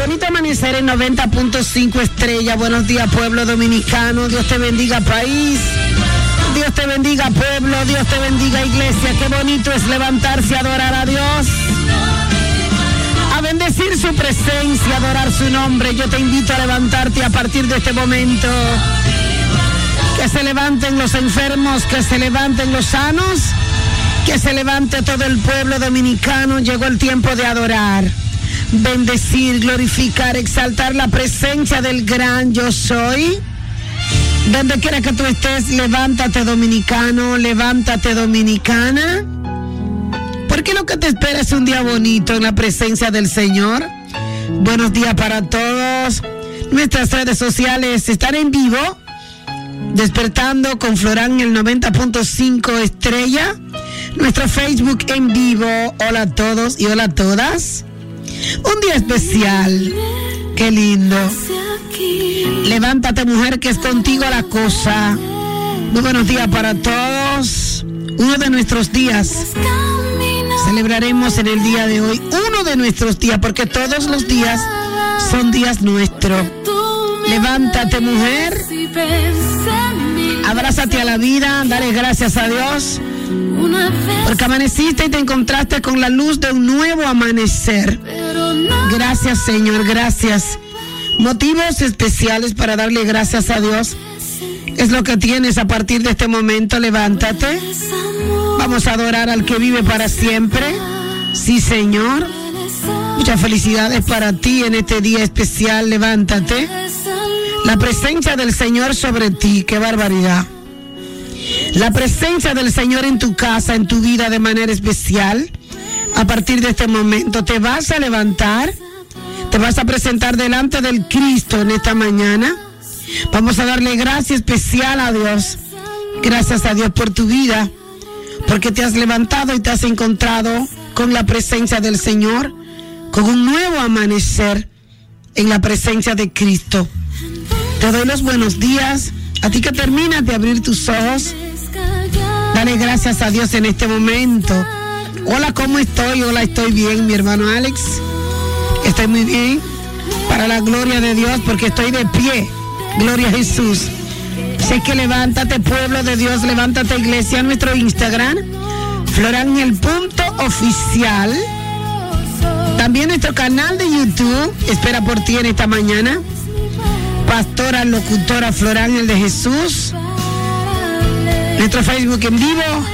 Bonito amanecer en 90.5 estrella. Buenos días, pueblo dominicano. Dios te bendiga, país. Dios te bendiga, pueblo. Dios te bendiga, iglesia. Qué bonito es levantarse a adorar a Dios. A bendecir su presencia, adorar su nombre. Yo te invito a levantarte a partir de este momento. Que se levanten los enfermos, que se levanten los sanos, que se levante todo el pueblo dominicano. Llegó el tiempo de adorar bendecir, glorificar, exaltar la presencia del gran yo soy. Donde quiera que tú estés, levántate dominicano, levántate dominicana. Porque lo que te espera es un día bonito en la presencia del Señor. Buenos días para todos. Nuestras redes sociales están en vivo. Despertando con Florán el 90.5 estrella. Nuestro Facebook en vivo. Hola a todos y hola a todas. Un día especial. Qué lindo. Levántate mujer que es contigo la cosa. Muy buenos días para todos. Uno de nuestros días. Celebraremos en el día de hoy uno de nuestros días porque todos los días son días nuestros. Levántate mujer. Abrázate a la vida. Dale gracias a Dios. Porque amaneciste y te encontraste con la luz de un nuevo amanecer. Gracias Señor, gracias. Motivos especiales para darle gracias a Dios. Es lo que tienes a partir de este momento. Levántate. Vamos a adorar al que vive para siempre. Sí Señor. Muchas felicidades para ti en este día especial. Levántate. La presencia del Señor sobre ti. Qué barbaridad. La presencia del Señor en tu casa, en tu vida de manera especial. A partir de este momento te vas a levantar, te vas a presentar delante del Cristo en esta mañana. Vamos a darle gracia especial a Dios. Gracias a Dios por tu vida, porque te has levantado y te has encontrado con la presencia del Señor, con un nuevo amanecer en la presencia de Cristo. Te doy los buenos días. A ti que terminas de abrir tus ojos, dale gracias a Dios en este momento. Hola, ¿cómo estoy? Hola, estoy bien, mi hermano Alex. Estoy muy bien. Para la gloria de Dios, porque estoy de pie. Gloria a Jesús. Sé que levántate, pueblo de Dios, levántate, iglesia, nuestro Instagram. El punto oficial. También nuestro canal de YouTube. Espera por ti en esta mañana pastora locutora Florángel de Jesús, nuestro Facebook en vivo.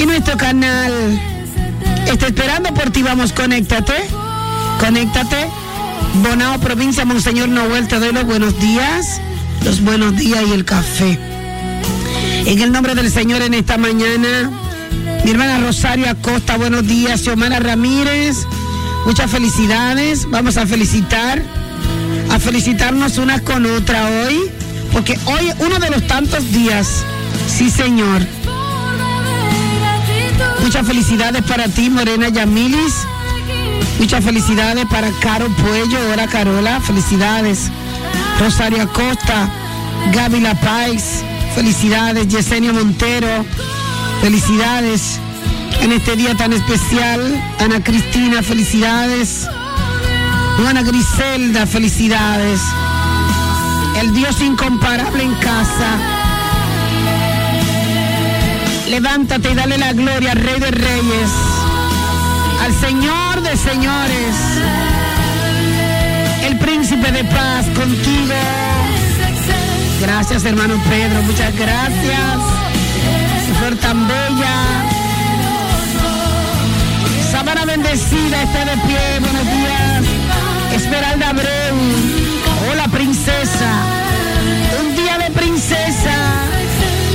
Y nuestro canal. Está esperando por ti, vamos, conéctate, conéctate. Bonao, provincia Monseñor Noel, te doy los buenos días, los buenos días y el café. En el nombre del Señor en esta mañana, mi hermana Rosario Acosta, buenos días, Xiomara Ramírez, muchas felicidades, vamos a felicitar a felicitarnos unas con otra hoy, porque hoy es uno de los tantos días, sí señor. Muchas felicidades para ti, Morena Yamilis. Muchas felicidades para Caro Puello, hola Carola, felicidades. Rosario Acosta, Gaby La felicidades. Yesenia Montero, felicidades. En este día tan especial, Ana Cristina, felicidades. Juana Griselda, felicidades. El Dios incomparable en casa. Levántate y dale la gloria al Rey de Reyes, al Señor de Señores, el Príncipe de Paz contigo. Gracias, hermano Pedro, muchas gracias. Flor tan bella. Sábana bendecida, esté de pie, buenos días. Esmeralda Abreu, hola princesa. Un día de princesa,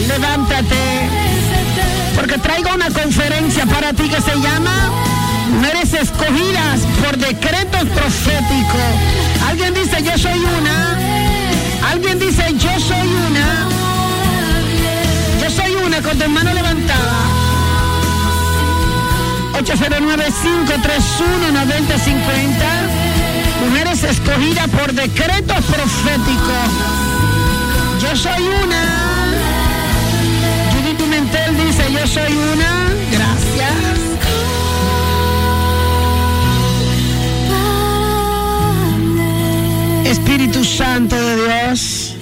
levántate porque traigo una conferencia para ti que se llama Mujeres escogidas por decretos proféticos. Alguien dice yo soy una. Alguien dice yo soy una. Yo soy una con tu mano levantada. 809-531-9050. Mujeres escogidas por decretos proféticos. Yo soy una dice, yo soy una. Gracias. Espíritu Santo de Dios.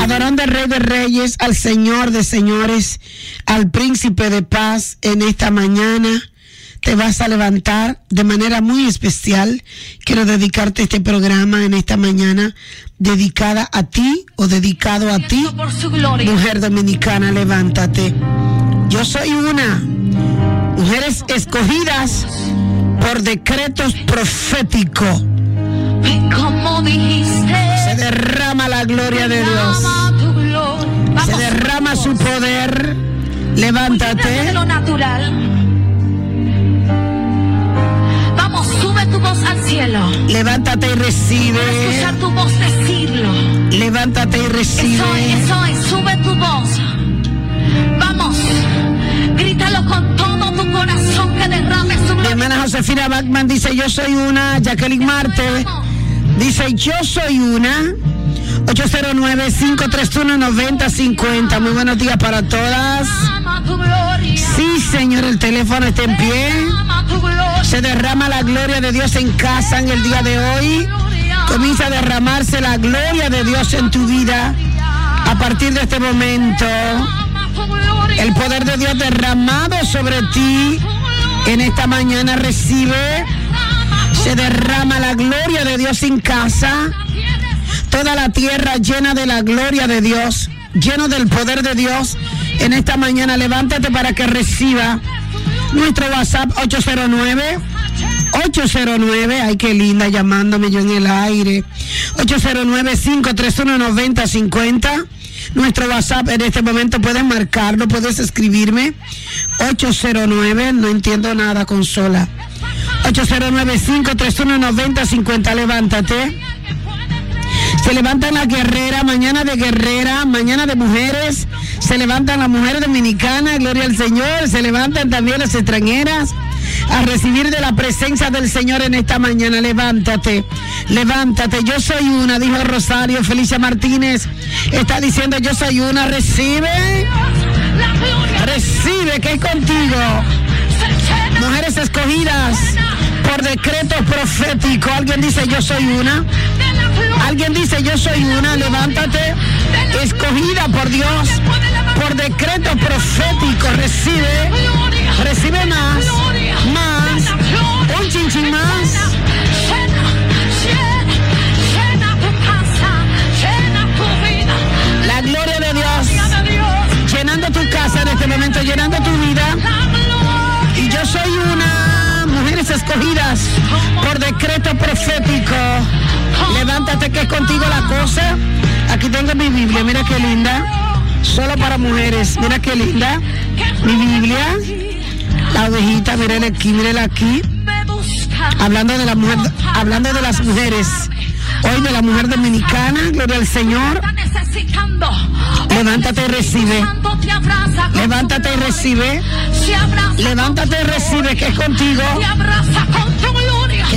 Adorando al Rey de Reyes, al Señor de Señores, al Príncipe de Paz en esta mañana te vas a levantar de manera muy especial. Quiero dedicarte este programa en esta mañana dedicada a ti o dedicado a ti. Mujer dominicana, levántate. Yo soy una. Mujeres escogidas por decretos proféticos. Se derrama la gloria de Dios. Se derrama su poder. Levántate. Al cielo. Levántate y recibe. escuchar tu voz decirlo. Levántate y recibe. Eso es, eso es, sube tu voz. Vamos, grítalo con todo tu corazón que derrame su Mi hermana Josefina Bachman dice, yo soy una. Jacqueline Marte dice, yo soy una. 809-531-9050. Muy buenos días para todas. Sí, Señor, el teléfono está en pie. Se derrama la gloria de Dios en casa en el día de hoy. Comienza a derramarse la gloria de Dios en tu vida a partir de este momento. El poder de Dios derramado sobre ti en esta mañana recibe. Se derrama la gloria de Dios en casa. Toda la tierra llena de la gloria de Dios, lleno del poder de Dios. En esta mañana levántate para que reciba nuestro WhatsApp 809 809, ay qué linda llamándome yo en el aire. 809-531-9050. Nuestro WhatsApp en este momento puedes marcarlo, puedes escribirme. 809, no entiendo nada, consola. 809-531-9050, levántate. Se levantan las guerreras, mañana de guerrera, mañana de mujeres. Se levantan las mujeres dominicanas, gloria al Señor. Se levantan también las extranjeras a recibir de la presencia del Señor en esta mañana. Levántate, levántate. Yo soy una, dijo Rosario Felicia Martínez. Está diciendo, yo soy una, recibe. Recibe que es contigo. Mujeres escogidas por decreto profético. Alguien dice, yo soy una. Alguien dice, yo soy una, levántate, escogida por Dios, por decreto profético, recibe, recibe más, más, un chinchín más. La gloria de Dios, llenando tu casa en este momento, llenando tu vida. Y yo soy una, mujeres escogidas por decreto profético. Levántate que es contigo la cosa. Aquí tengo mi Biblia, mira qué linda. Solo para mujeres, mira qué linda. Mi Biblia. La ovejita, mírala aquí, mírala aquí. Hablando de hablando de las mujeres. Hoy de la mujer dominicana, gloria al Señor. Levántate y recibe. Levántate y recibe. Levántate y recibe que es contigo.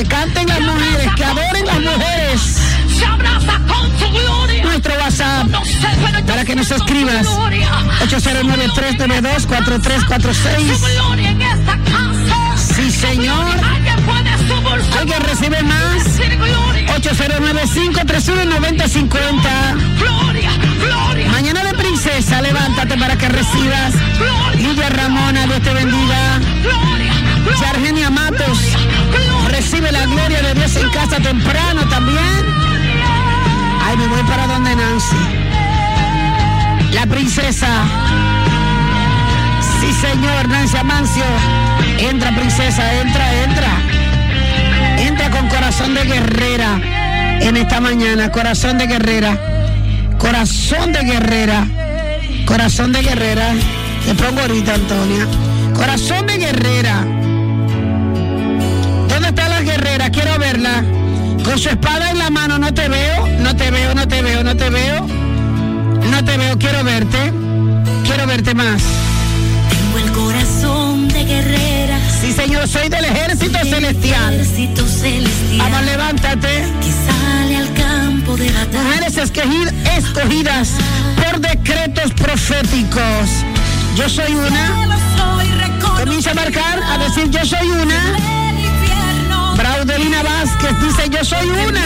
Que canten las mujeres, que adoren las mujeres. Nuestro WhatsApp para que nos escribas 809-392-4346. Sí, Señor. ¿Alguien recibe más? 809-531-9050. Mañana de princesa. levántate para que recibas. Lidia Ramona, Dios te bendiga. Chargenia Matos, recibe la gloria de Dios en casa temprano también. Ay, me voy para donde Nancy. La princesa. Sí, señor, Nancy Amancio. Entra, princesa, entra, entra. Entra con corazón de guerrera en esta mañana. Corazón de guerrera. Corazón de guerrera. Corazón de guerrera. Te pongo ahorita, Antonia. Corazón de guerrera. Verla. Con su espada en la mano. No te veo, no te veo, no te veo, no te veo. No te veo, quiero verte. Quiero verte más. Tengo el corazón de guerrera. Sí, Señor, soy del ejército celestial. Ejército celestial. Vamos, levántate. Que sale al campo de batalla. Mujeres escogidas por decretos proféticos. Yo soy una. Comienza a marcar, a decir yo soy una. Braudelina Vázquez dice yo soy una.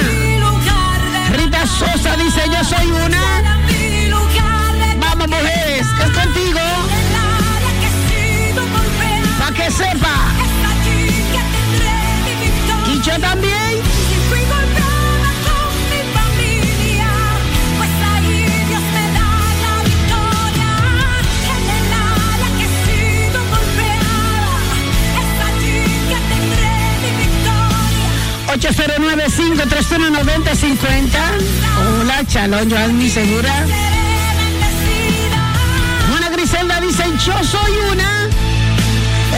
Rita Sosa dice yo soy una. Vamos mujeres, es contigo. Para que sepa. Y yo también. Cincuenta Hola, Chalón, Joanny Segura. Juana Griselda dice, yo soy una.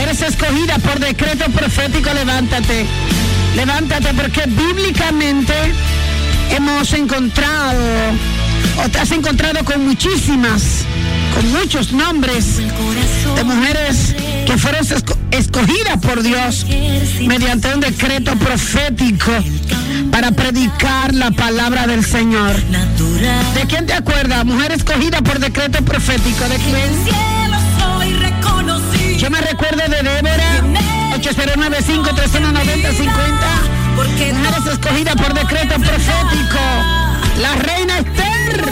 Eres escogida por decreto profético, levántate. Levántate porque bíblicamente hemos encontrado, o te has encontrado con muchísimas, con muchos nombres de mujeres que fueron escogidas por Dios mediante un decreto profético para predicar la palabra del Señor. ¿De quién te acuerdas? Mujer escogida por decreto profético. ¿De quién? Yo me recuerdo de Débora, 8095 390 Mujeres escogida por decreto profético. La reina Esther,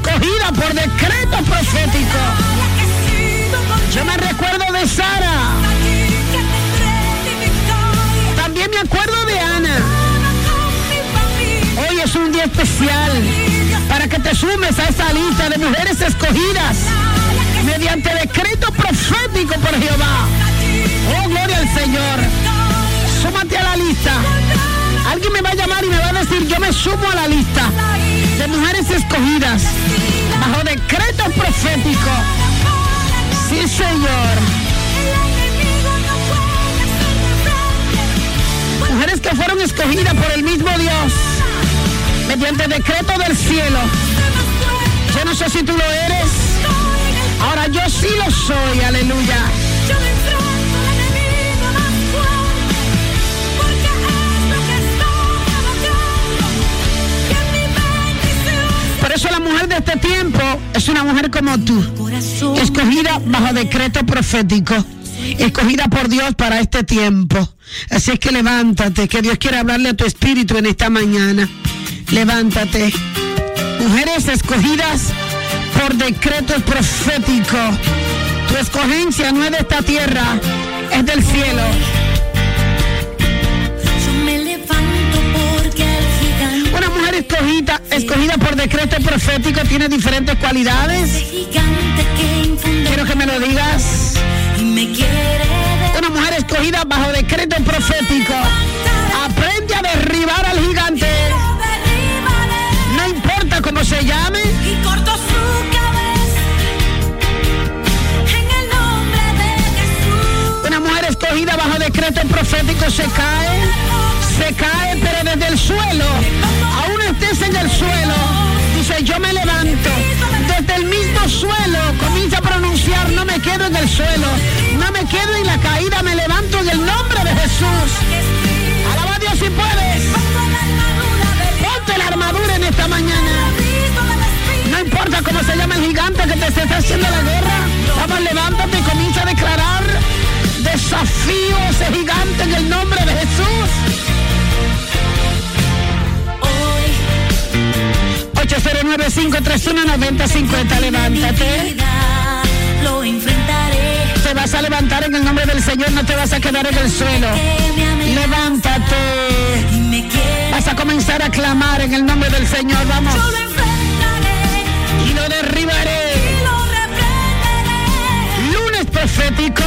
escogida por decreto profético. Yo me recuerdo de Sara. También me acuerdo de Ana. Hoy es un día especial para que te sumes a esa lista de mujeres escogidas mediante decreto profético por Jehová. Oh, gloria al Señor. Súmate a la lista. Alguien me va a llamar y me va a decir, yo me sumo a la lista de mujeres escogidas bajo decreto profético. Sí, Señor. Mujeres que fueron escogidas por el mismo Dios mediante decreto del cielo. Yo no sé si tú lo eres. Ahora yo sí lo soy, aleluya. Eso la mujer de este tiempo es una mujer como tú, escogida bajo decreto profético, escogida por Dios para este tiempo. Así es que levántate, que Dios quiere hablarle a tu espíritu en esta mañana. Levántate. Mujeres escogidas por decreto profético. Tu escogencia no es de esta tierra, es del cielo. Escogida, escogida por decreto profético tiene diferentes cualidades. Quiero que me lo digas. Una mujer escogida bajo decreto profético aprende a derribar al gigante. No importa cómo se llame. Una mujer escogida bajo decreto profético se cae, se cae, pero desde el suelo, aún estés en el suelo, dice yo me levanto. Desde el mismo suelo comienza a pronunciar, no me quedo en el suelo, no me quedo en la caída, me levanto en el nombre de Jesús. Alaba a Dios si puedes. Ponte la armadura en esta mañana. No importa cómo se llama el gigante que te está haciendo la guerra. Vamos, levántate y comienza a declarar desafío a ese gigante en el nombre de Jesús. 809-531-9050. Levántate. Lo enfrentaré. Te vas a levantar en el nombre del Señor, no te vas a quedar en el suelo. Levántate. Vas a comenzar a clamar en el nombre del Señor. Vamos. Y lo derribaré. Y lo reprenderé. Lunes profético.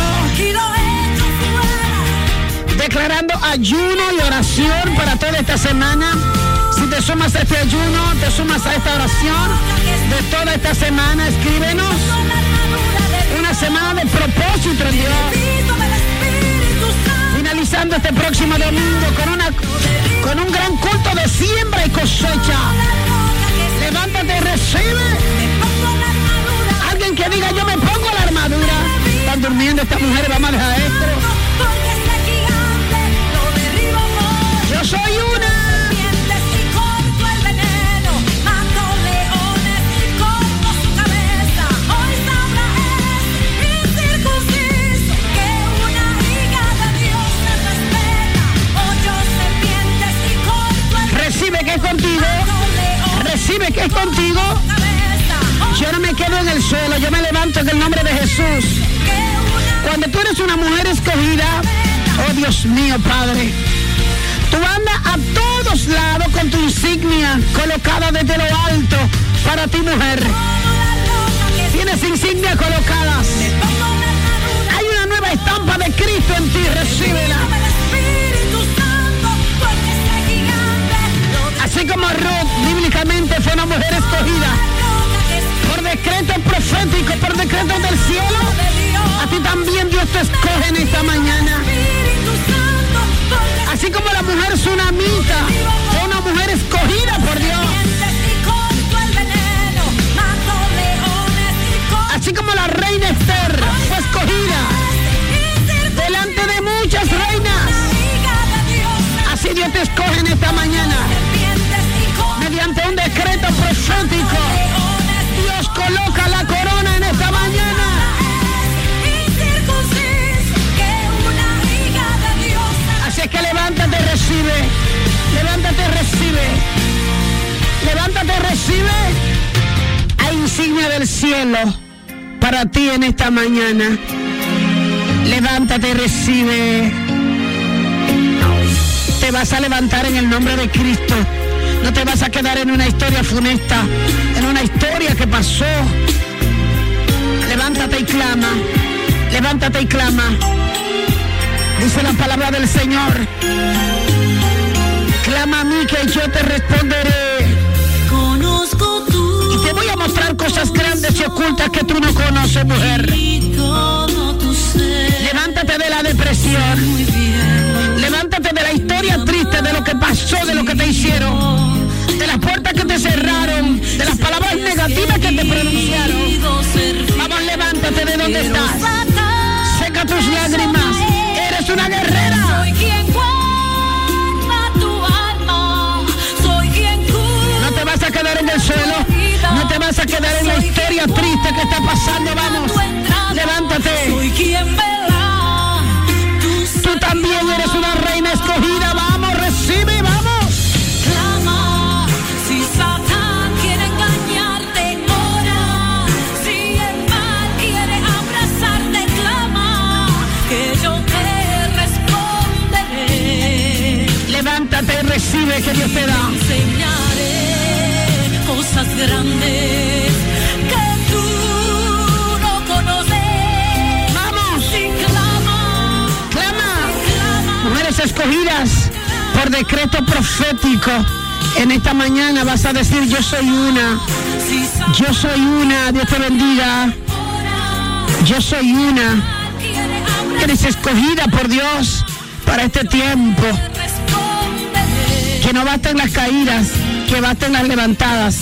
Declarando ayuno y oración para toda esta semana. Si te sumas a este ayuno, te sumas a esta oración de toda esta semana, escríbenos. Una semana de propósito en Dios. Finalizando este próximo domingo con, una, con un gran culto de siembra y cosecha. Levántate y recibe. Alguien que diga yo me pongo la armadura. Están durmiendo estas mujeres, vamos a dejar esto. Es contigo. Recibe que es contigo. Yo no me quedo en el suelo, yo me levanto en el nombre de Jesús. Cuando tú eres una mujer escogida, oh Dios mío, Padre, tú andas a todos lados con tu insignia colocada desde lo alto para ti, mujer. Tienes insignias colocadas. Hay una nueva estampa de Cristo en ti, recíbela. Así como Ruth bíblicamente fue una mujer escogida por decreto profético, por decreto del cielo, a ti también Dios te escoge en esta mañana. Así como la mujer tsunamita fue una mujer escogida por Dios. Así como la reina Esther fue escogida delante de muchas reinas. Así Dios te escoge en esta mañana. Decreto profético, Dios coloca la corona en esta mañana. Así es que levántate, recibe. Levántate, recibe. Levántate, recibe. Hay insignia del cielo para ti en esta mañana. Levántate recibe. Te vas a levantar en el nombre de Cristo. No te vas a quedar en una historia funesta, en una historia que pasó. Levántate y clama. Levántate y clama. Dice la palabra del Señor. Clama a mí que yo te responderé. Conozco tu Y te voy a mostrar cosas grandes y ocultas que tú no conoces, mujer. Levántate de la depresión. Levántate de la historia triste, de lo que pasó, de lo que te hicieron. De las puertas que te cerraron, de las palabras negativas que te pronunciaron. Vamos, levántate de donde estás. Seca tus lágrimas. Eres una guerrera. No te vas a quedar en el suelo. No te vas a quedar en la historia triste que está pasando. Vamos. Levántate. Soy quien vela. Eres una reina escogida. Vamos, recibe, vamos. Clama. Si Satán quiere engañarte, ora. Si el mal quiere abrazarte, clama. Que yo te responderé. Levántate y recibe que Dios te da. enseñaré cosas grandes escogidas por decreto profético. En esta mañana vas a decir yo soy una. Yo soy una. Dios te bendiga. Yo soy una. Eres escogida por Dios para este tiempo. Que no basten las caídas, que basten las levantadas.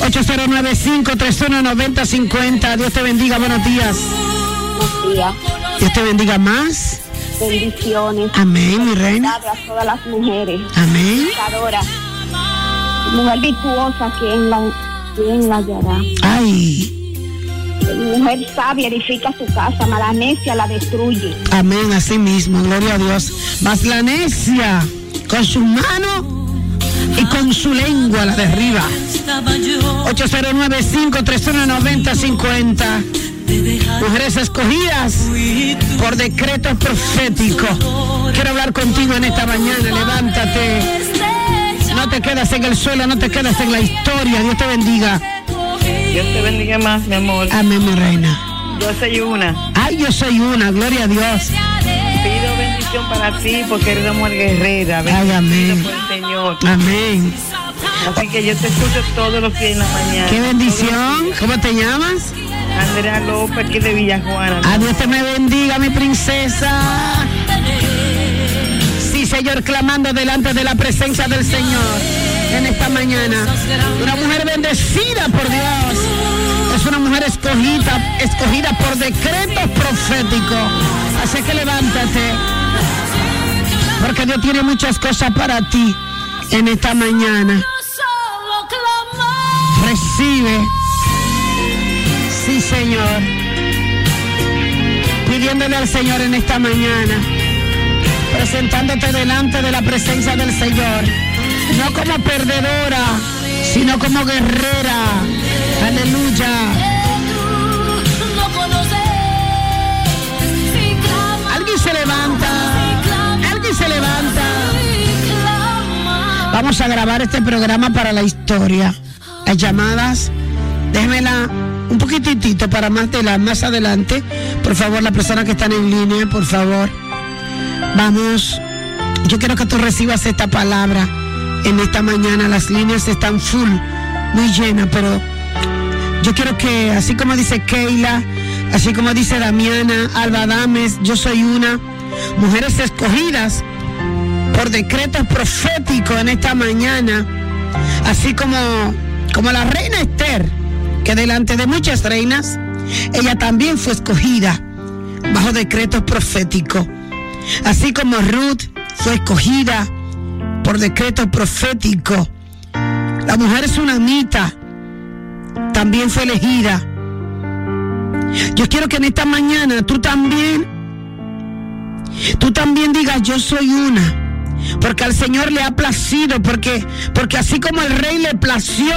809-531-9050. Dios te bendiga. Buenos días. Buenos días. Dios te bendiga más. Bendiciones. Amén, mi reina. A todas las mujeres. Amén. Adora. Mujer virtuosa, quien la, quien la hallará. Ay. Mujer sabia edifica su casa, mala necia la destruye. Amén, así mismo, gloria a Dios. Mas la necia, con su mano, y con su lengua la derriba. 809-531-9050. Mujeres escogidas por decreto profético. Quiero hablar contigo en esta mañana. Levántate. No te quedas en el suelo, no te quedas en la historia. Dios te bendiga. Dios te bendiga más, mi amor. Amén, mi reina. Yo soy una. Ay, yo soy una, gloria a Dios. Pido bendición para ti porque eres una mujer guerrera. Ay, amén. Bendecida por el Señor. Amén. Así que yo te escucho todos los días en la mañana. Qué bendición. ¿Cómo te llamas? Andrea López, aquí de Villajuana. A Dios te me bendiga, mi princesa. Sí, Señor, clamando delante de la presencia del Señor en esta mañana. Una mujer bendecida por Dios. Es una mujer escogida, escogida por decretos proféticos. Así que levántate. Porque Dios tiene muchas cosas para ti en esta mañana. Recibe. Señor. Pidiéndole al Señor en esta mañana. Presentándote delante de la presencia del Señor. No como perdedora, sino como guerrera. Aleluya. Alguien se levanta. Alguien se levanta. Vamos a grabar este programa para la historia. Las llamadas, déjemela un poquitito para más, más adelante. Por favor, las personas que están en línea, por favor. Vamos. Yo quiero que tú recibas esta palabra en esta mañana. Las líneas están full, muy llenas, pero yo quiero que, así como dice Keila, así como dice Damiana, Alba Dames, yo soy una, mujeres escogidas por decretos proféticos en esta mañana, así como, como la reina Esther, que delante de muchas reinas, ella también fue escogida bajo decretos proféticos, así como Ruth fue escogida por decreto profético. La mujer sunamita también fue elegida. Yo quiero que en esta mañana tú también, tú también digas, yo soy una. Porque al Señor le ha placido, porque, porque así como el rey le plació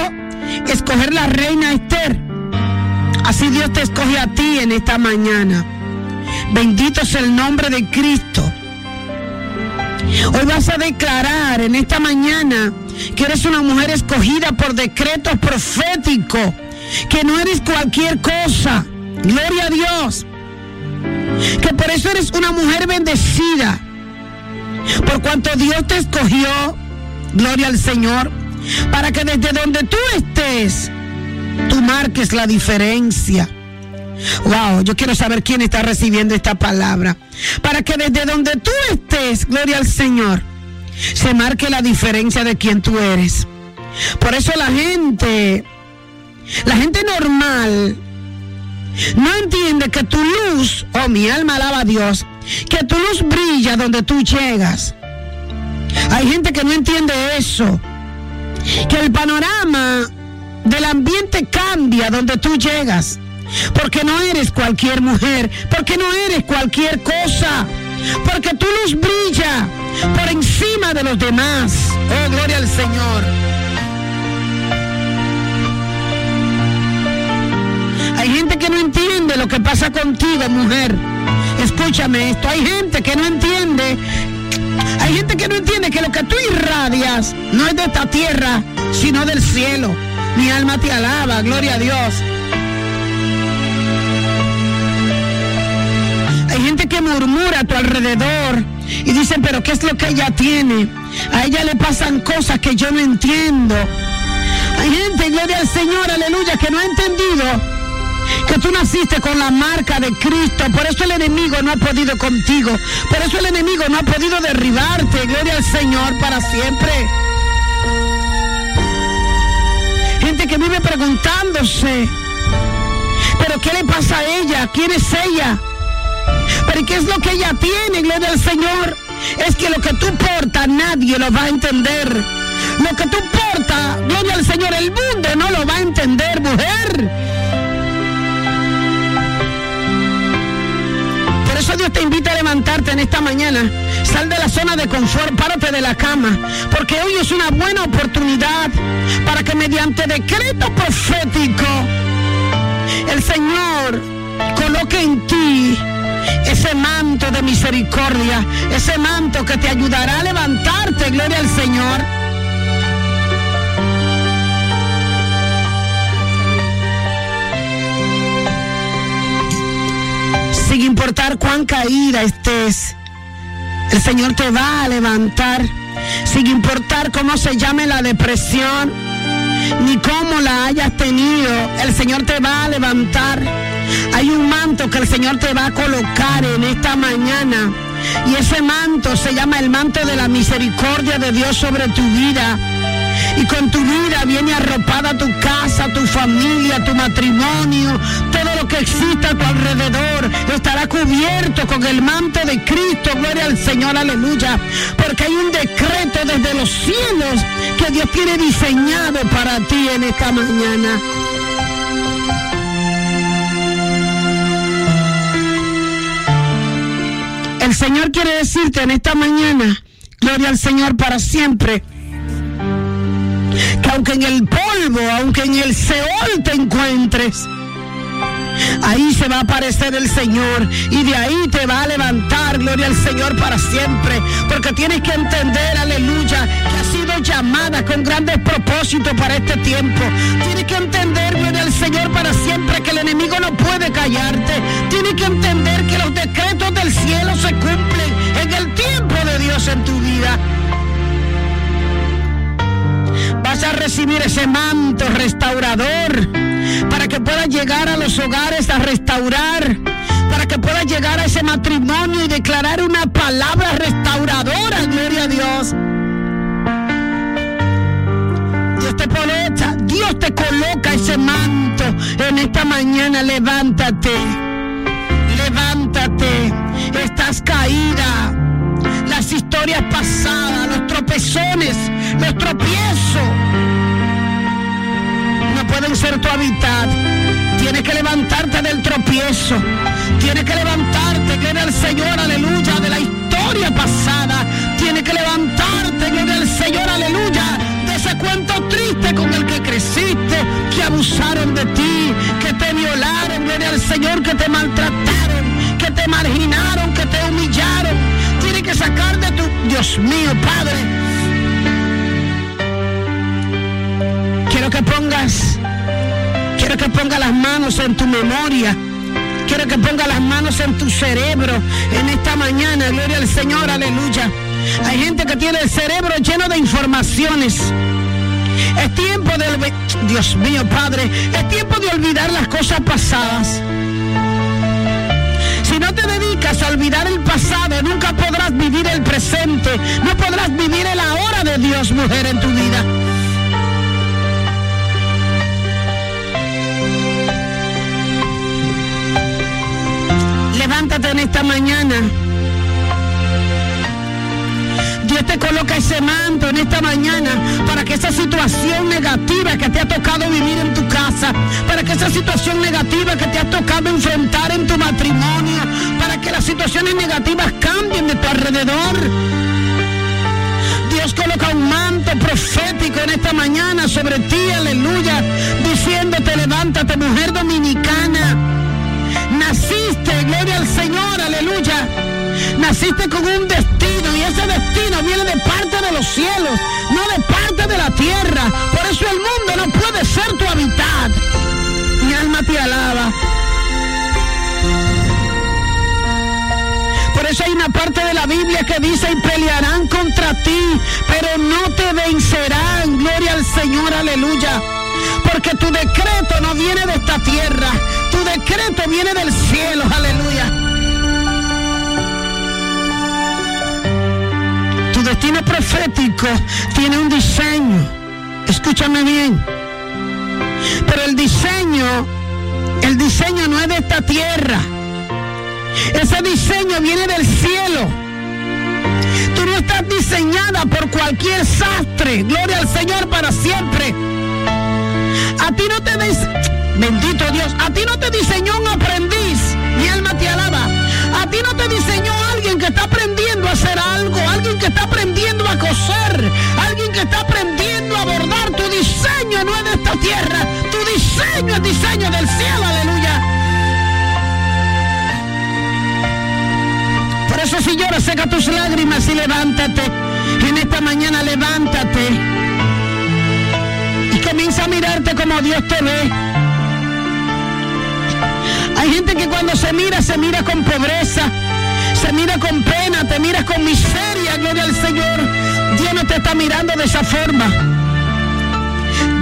escoger la reina Esther, así Dios te escoge a ti en esta mañana. Bendito es el nombre de Cristo. Hoy vas a declarar en esta mañana que eres una mujer escogida por decretos proféticos, que no eres cualquier cosa. Gloria a Dios. Que por eso eres una mujer bendecida. Por cuanto Dios te escogió, gloria al Señor, para que desde donde tú estés, tú marques la diferencia. Wow, yo quiero saber quién está recibiendo esta palabra. Para que desde donde tú estés, gloria al Señor, se marque la diferencia de quién tú eres. Por eso la gente, la gente normal, no entiende que tu luz, oh mi alma alaba a Dios, que tu luz brilla donde tú llegas. Hay gente que no entiende eso. Que el panorama del ambiente cambia donde tú llegas. Porque no eres cualquier mujer, porque no eres cualquier cosa, porque tu luz brilla por encima de los demás. Oh, gloria al Señor. Hay gente que no entiende lo que pasa contigo, mujer. Escúchame esto, hay gente que no entiende. Hay gente que no entiende que lo que tú irradias no es de esta tierra, sino del cielo. Mi alma te alaba, gloria a Dios. Hay gente que murmura a tu alrededor y dicen, pero ¿qué es lo que ella tiene? A ella le pasan cosas que yo no entiendo. Hay gente, gloria al Señor, aleluya, que no ha entendido que tú naciste con la marca de Cristo. Por eso el enemigo no ha podido contigo. Por eso el enemigo no ha podido derribarte. Gloria al Señor para siempre. Gente que vive preguntándose, pero ¿qué le pasa a ella? ¿Quién es ella? Pero ¿qué es lo que ella tiene? Gloria al Señor. Es que lo que tú portas nadie lo va a entender. Lo que tú portas, gloria al Señor, el mundo no lo va a entender, mujer. Dios te invita a levantarte en esta mañana. Sal de la zona de confort, párate de la cama, porque hoy es una buena oportunidad para que mediante decreto profético el Señor coloque en ti ese manto de misericordia, ese manto que te ayudará a levantarte, gloria al Señor. Sin importar cuán caída estés, el Señor te va a levantar. Sin importar cómo se llame la depresión, ni cómo la hayas tenido, el Señor te va a levantar. Hay un manto que el Señor te va a colocar en esta mañana. Y ese manto se llama el manto de la misericordia de Dios sobre tu vida. Y con tu vida viene arropada tu casa, tu familia, tu matrimonio, todo lo que exista a tu alrededor estará cubierto con el manto de Cristo. Gloria al Señor, aleluya. Porque hay un decreto desde los cielos que Dios tiene diseñado para ti en esta mañana. El Señor quiere decirte en esta mañana, gloria al Señor para siempre, que aunque en el polvo, aunque en el Seol te encuentres, ahí se va a aparecer el Señor y de ahí te va a levantar, gloria al Señor para siempre, porque tienes que entender, aleluya, que has sido llamada con grandes propósitos para este tiempo. Tienes que entender, gloria al Señor para siempre, que el enemigo no puede callarte. Tienes que entender que los decretos del cielo se cumplen en el tiempo de Dios en tu vida a recibir ese manto restaurador para que puedas llegar a los hogares a restaurar, para que puedas llegar a ese matrimonio y declarar una palabra restauradora, gloria a Dios. Dios te coloca, Dios te coloca ese manto en esta mañana, levántate, levántate, estás caída historias pasadas, los tropezones, los tropiezos, no pueden ser tu hábitat. Tienes que levantarte del tropiezo. Tienes que levantarte, gloria al Señor, aleluya, de la historia pasada. Tienes que levantarte, gloria al Señor, aleluya, de ese cuento triste con el que creciste, que abusaron de ti, que te violaron, gloria al Señor, que te maltrataron, que te marginaron, que te humillaron. Sacar de tu, Dios mío, Padre. Quiero que pongas, quiero que pongas las manos en tu memoria. Quiero que pongas las manos en tu cerebro en esta mañana. Gloria al Señor, aleluya. Hay gente que tiene el cerebro lleno de informaciones. Es tiempo de, Dios mío, Padre, es tiempo de olvidar las cosas pasadas. No te dedicas a olvidar el pasado, nunca podrás vivir el presente. No podrás vivir el ahora de Dios, mujer, en tu vida. Levántate en esta mañana. Dios te coloca ese manto en esta mañana para que esa situación negativa que te ha tocado esa situación negativa que te ha tocado enfrentar en tu matrimonio, para que las situaciones negativas cambien de tu alrededor. Dios coloca un manto profético en esta mañana sobre ti, aleluya, diciéndote, levántate, mujer dominicana. Naciste, gloria al Señor, aleluya. Naciste con un destino y ese destino viene de parte de los cielos, no de parte de la tierra. Por eso el mundo no puede ser tu hábitat. Alma te alaba. Por eso hay una parte de la Biblia que dice y pelearán contra ti, pero no te vencerán. Gloria al Señor, aleluya. Porque tu decreto no viene de esta tierra, tu decreto viene del cielo, aleluya. Tu destino profético tiene un diseño. Escúchame bien. Pero el diseño, el diseño no es de esta tierra. Ese diseño viene del cielo. Tú no estás diseñada por cualquier sastre. Gloria al Señor para siempre. A ti no te dis... Bendito Dios. A ti no te diseñó un aprendiz. Mi alma te alaba. A ti no te diseñó que está aprendiendo a hacer algo, alguien que está aprendiendo a coser, alguien que está aprendiendo a bordar. Tu diseño no es de esta tierra, tu diseño es diseño del cielo, aleluya. Por eso si lloras, seca tus lágrimas y levántate. En esta mañana levántate y comienza a mirarte como Dios te ve. Hay gente que cuando se mira, se mira con pobreza se mira con pena, te miras con miseria, gloria al Señor. Dios no te está mirando de esa forma.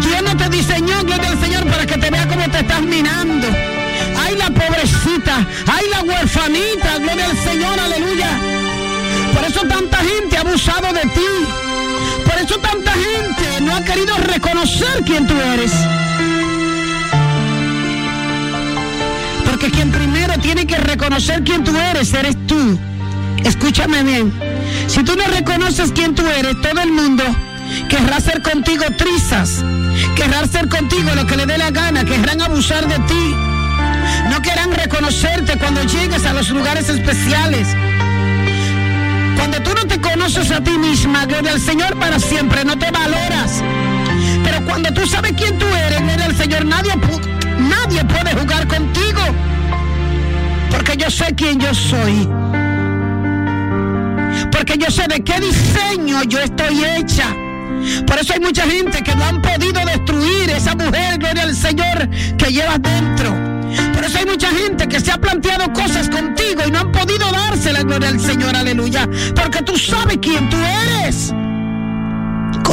Dios no te diseñó, gloria al Señor, para que te vea como te estás mirando. Ay, la pobrecita, ay, la huerfanita, gloria al Señor, aleluya. Por eso tanta gente ha abusado de ti. Por eso tanta gente no ha querido reconocer quién tú eres. Porque quien primero tiene que reconocer quién tú eres, eres tú. Escúchame bien. Si tú no reconoces quién tú eres, todo el mundo querrá ser contigo trizas. Querrá ser contigo lo que le dé la gana. Querrán abusar de ti. No querrán reconocerte cuando llegues a los lugares especiales. Cuando tú no te conoces a ti misma, gloria al Señor para siempre, no te valoras. Pero cuando tú sabes quién tú eres, gloria al Señor, nadie, pu- nadie puede jugar contigo. Porque yo sé quién yo soy. Porque yo sé de qué diseño yo estoy hecha. Por eso hay mucha gente que no han podido destruir esa mujer, gloria al Señor, que llevas dentro. Por eso hay mucha gente que se ha planteado cosas contigo y no han podido dársela, gloria al Señor, aleluya. Porque tú sabes quién tú eres.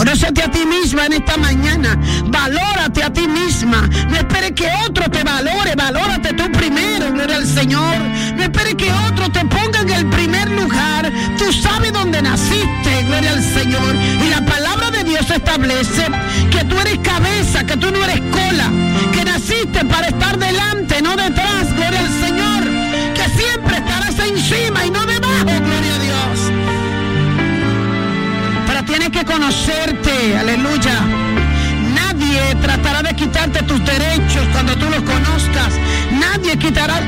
Conócete a ti misma en esta mañana. Valórate a ti misma. No esperes que otro te valore. Valórate tú primero, gloria al Señor. No esperes que otro te ponga en el primer lugar. Tú sabes dónde naciste, gloria al Señor. Y la palabra de Dios establece que tú eres cabeza, que tú no eres cola. Que naciste para estar delante, no detrás, gloria al Señor. Que siempre estarás encima y no debajo, tienes que conocerte, aleluya. Nadie tratará de quitarte tus derechos cuando tú los conozcas. Nadie quitará,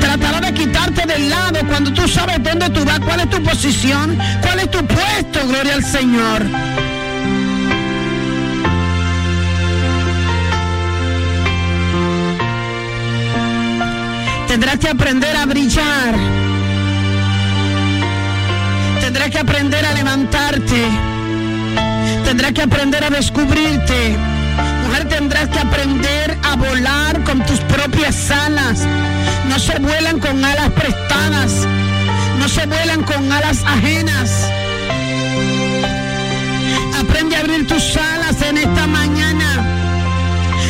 tratará de quitarte del lado cuando tú sabes dónde tú vas, cuál es tu posición, cuál es tu puesto, gloria al Señor. Tendrás que aprender a brillar. Tendrás que aprender a levantarte. Tendrás que aprender a descubrirte. Mujer, tendrás que aprender a volar con tus propias alas. No se vuelan con alas prestadas. No se vuelan con alas ajenas. Aprende a abrir tus alas en esta mañana.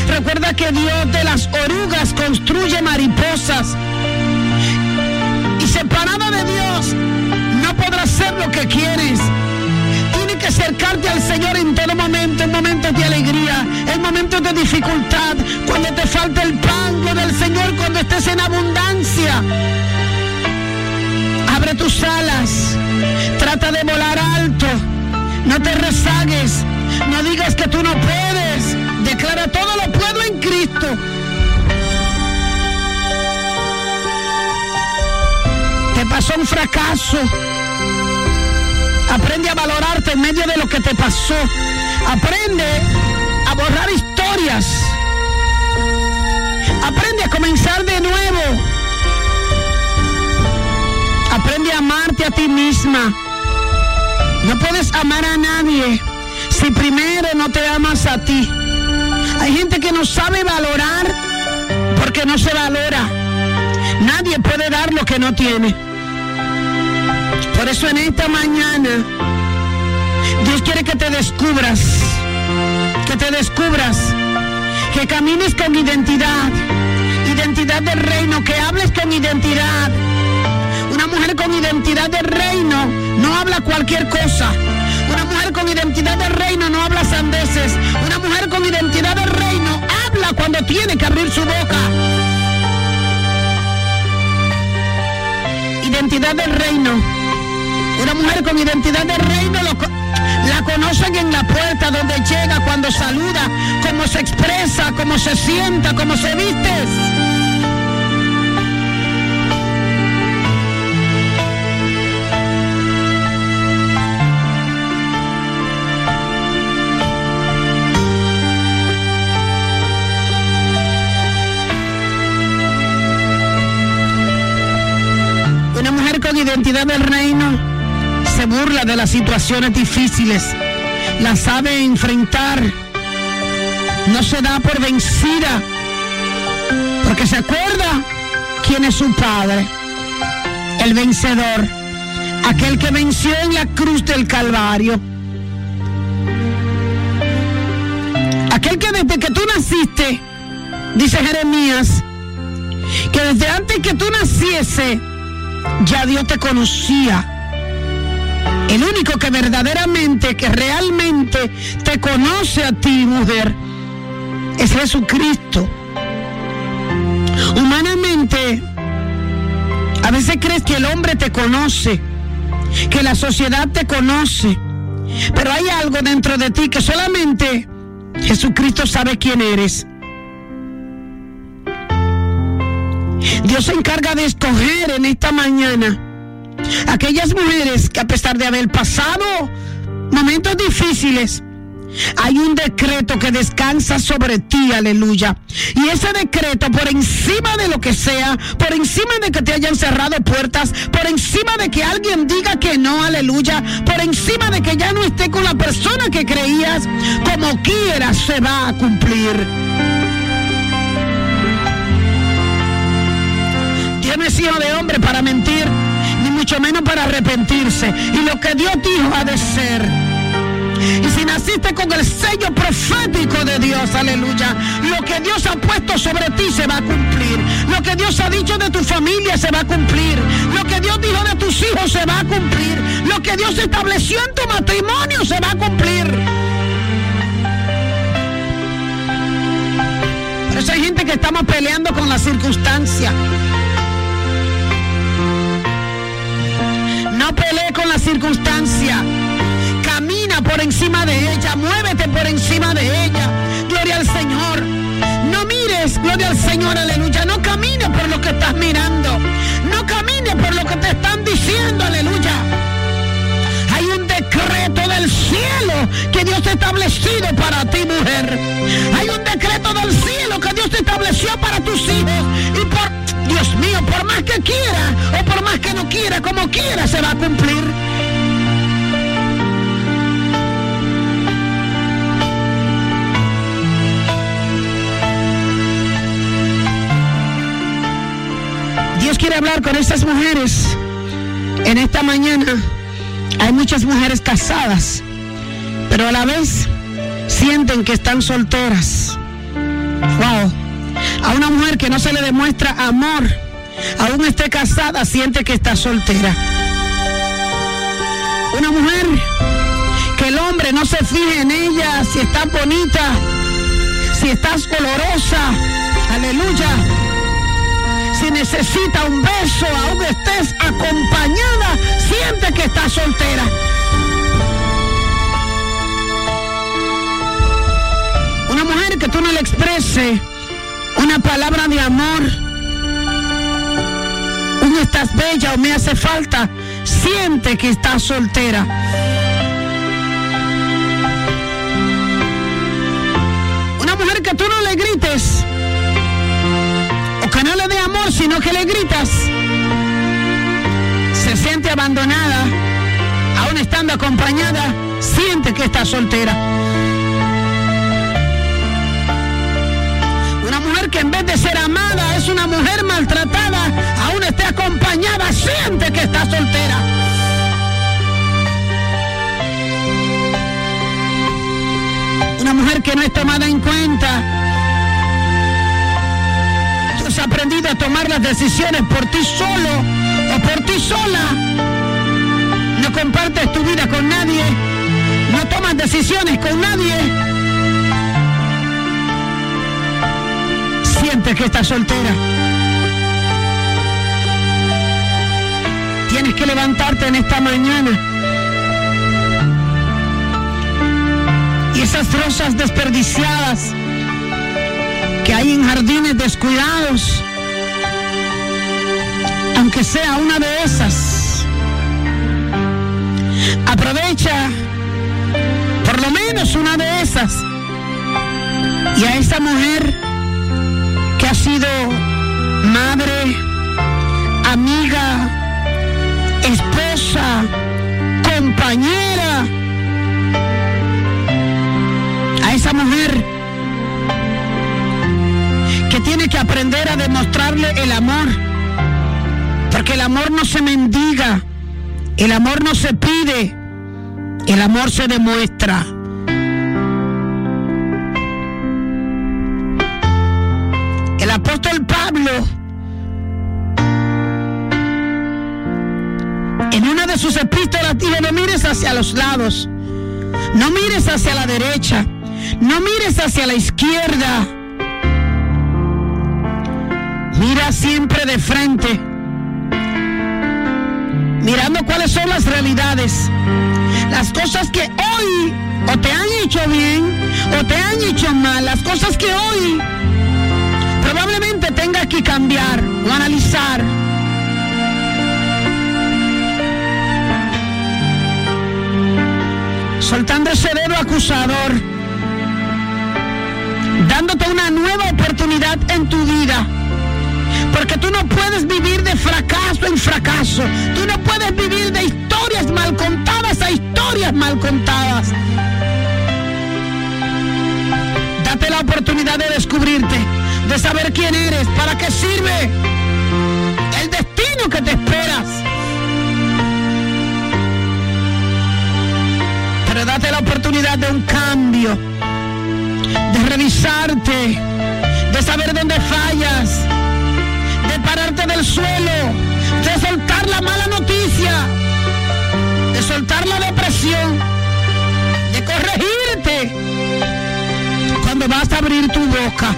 Recuerda que Dios de las orugas construye mariposas. Y separado de Dios, lo que quieres. Tienes que acercarte al Señor en todo momento, en momentos de alegría, en momentos de dificultad, cuando te falta el pan lo del Señor, cuando estés en abundancia. Abre tus alas, trata de volar alto, no te rezagues, no digas que tú no puedes, declara todo lo puedo en Cristo. Te pasó un fracaso. Aprende a valorarte en medio de lo que te pasó. Aprende a borrar historias. Aprende a comenzar de nuevo. Aprende a amarte a ti misma. No puedes amar a nadie si primero no te amas a ti. Hay gente que no sabe valorar porque no se valora. Nadie puede dar lo que no tiene. Por eso en esta mañana Dios quiere que te descubras, que te descubras, que camines con identidad, identidad del reino, que hables con identidad. Una mujer con identidad de reino no habla cualquier cosa. Una mujer con identidad de reino no habla sandeces. Una mujer con identidad de reino habla cuando tiene que abrir su boca. Identidad del reino. Una mujer con identidad de reino lo, la conocen en la puerta donde llega, cuando saluda, cómo se expresa, cómo se sienta, cómo se viste. identidad del reino burla de las situaciones difíciles, las sabe enfrentar, no se da por vencida, porque se acuerda quién es su padre, el vencedor, aquel que venció en la cruz del Calvario. Aquel que desde que tú naciste, dice Jeremías, que desde antes que tú naciese, ya Dios te conocía. El único que verdaderamente, que realmente te conoce a ti, mujer, es Jesucristo. Humanamente, a veces crees que el hombre te conoce, que la sociedad te conoce, pero hay algo dentro de ti que solamente Jesucristo sabe quién eres. Dios se encarga de escoger en esta mañana aquellas mujeres que a pesar de haber pasado momentos difíciles, hay un decreto que descansa sobre ti, aleluya. Y ese decreto, por encima de lo que sea, por encima de que te hayan cerrado puertas, por encima de que alguien diga que no, aleluya, por encima de que ya no esté con la persona que creías, como quieras se va a cumplir. Dios no es hijo de hombre para mentir, mucho menos para arrepentirse. Y lo que Dios dijo ha de ser. Y si naciste con el sello profético de Dios, aleluya, lo que Dios ha puesto sobre ti se va a cumplir. Lo que Dios ha dicho de tu familia se va a cumplir. Lo que Dios dijo de tus hijos se va a cumplir. Lo que Dios estableció en tu matrimonio se va a cumplir. Por eso hay gente que estamos peleando con la circunstancia. No pelee con la circunstancia. Camina por encima de ella. Muévete por encima de ella. Gloria al Señor. No mires, gloria al Señor, aleluya. No camines por lo que estás mirando. No camines por lo que te están diciendo, aleluya. Hay un decreto del cielo que Dios ha establecido para ti, mujer. Hay un decreto del cielo que Dios te estableció para tus hijos. Y por Dios mío, por más que quiera o por más que no quiera, como quiera, se va a cumplir. Dios quiere hablar con estas mujeres en esta mañana. Hay muchas mujeres casadas, pero a la vez sienten que están solteras. Wow. A una mujer que no se le demuestra amor, aún esté casada, siente que está soltera. Una mujer que el hombre no se fije en ella, si está bonita, si estás olorosa, aleluya. Si necesita un beso, aún estés acompañada, siente que está soltera. Una mujer que tú no le exprese una palabra de amor, un estás bella o me hace falta, siente que estás soltera. Una mujer que tú no le grites, o que no le dé amor, sino que le gritas, se siente abandonada, aún estando acompañada, siente que está soltera. Una mujer maltratada, aún esté acompañada, siente que está soltera. Una mujer que no es tomada en cuenta. Tú has aprendido a tomar las decisiones por ti solo o por ti sola. No compartes tu vida con nadie. No tomas decisiones con nadie. Sientes que estás soltera. Tienes que levantarte en esta mañana. Y esas rosas desperdiciadas que hay en jardines descuidados, aunque sea una de esas, aprovecha por lo menos una de esas. Y a esa mujer sido madre, amiga, compañera, a esa mujer que tiene que aprender a demostrarle el amor, porque el amor no se mendiga, el amor no se pide, el amor se demuestra. Apóstol Pablo. En una de sus epístolas dice, no mires hacia los lados, no mires hacia la derecha, no mires hacia la izquierda, mira siempre de frente, mirando cuáles son las realidades, las cosas que hoy o te han hecho bien o te han hecho mal, las cosas que hoy tengas que cambiar o analizar. soltando ese dedo acusador, dándote una nueva oportunidad en tu vida. Porque tú no puedes vivir de fracaso en fracaso. Tú no puedes vivir de historias mal contadas a historias mal contadas. Date la oportunidad de descubrirte, de saber quién eres, para qué sirve el destino que te esperas. pero date la oportunidad de un cambio, de revisarte, de saber dónde fallas, de pararte del suelo, de soltar la mala noticia, de soltar la depresión, de corregirte cuando vas a abrir tu boca.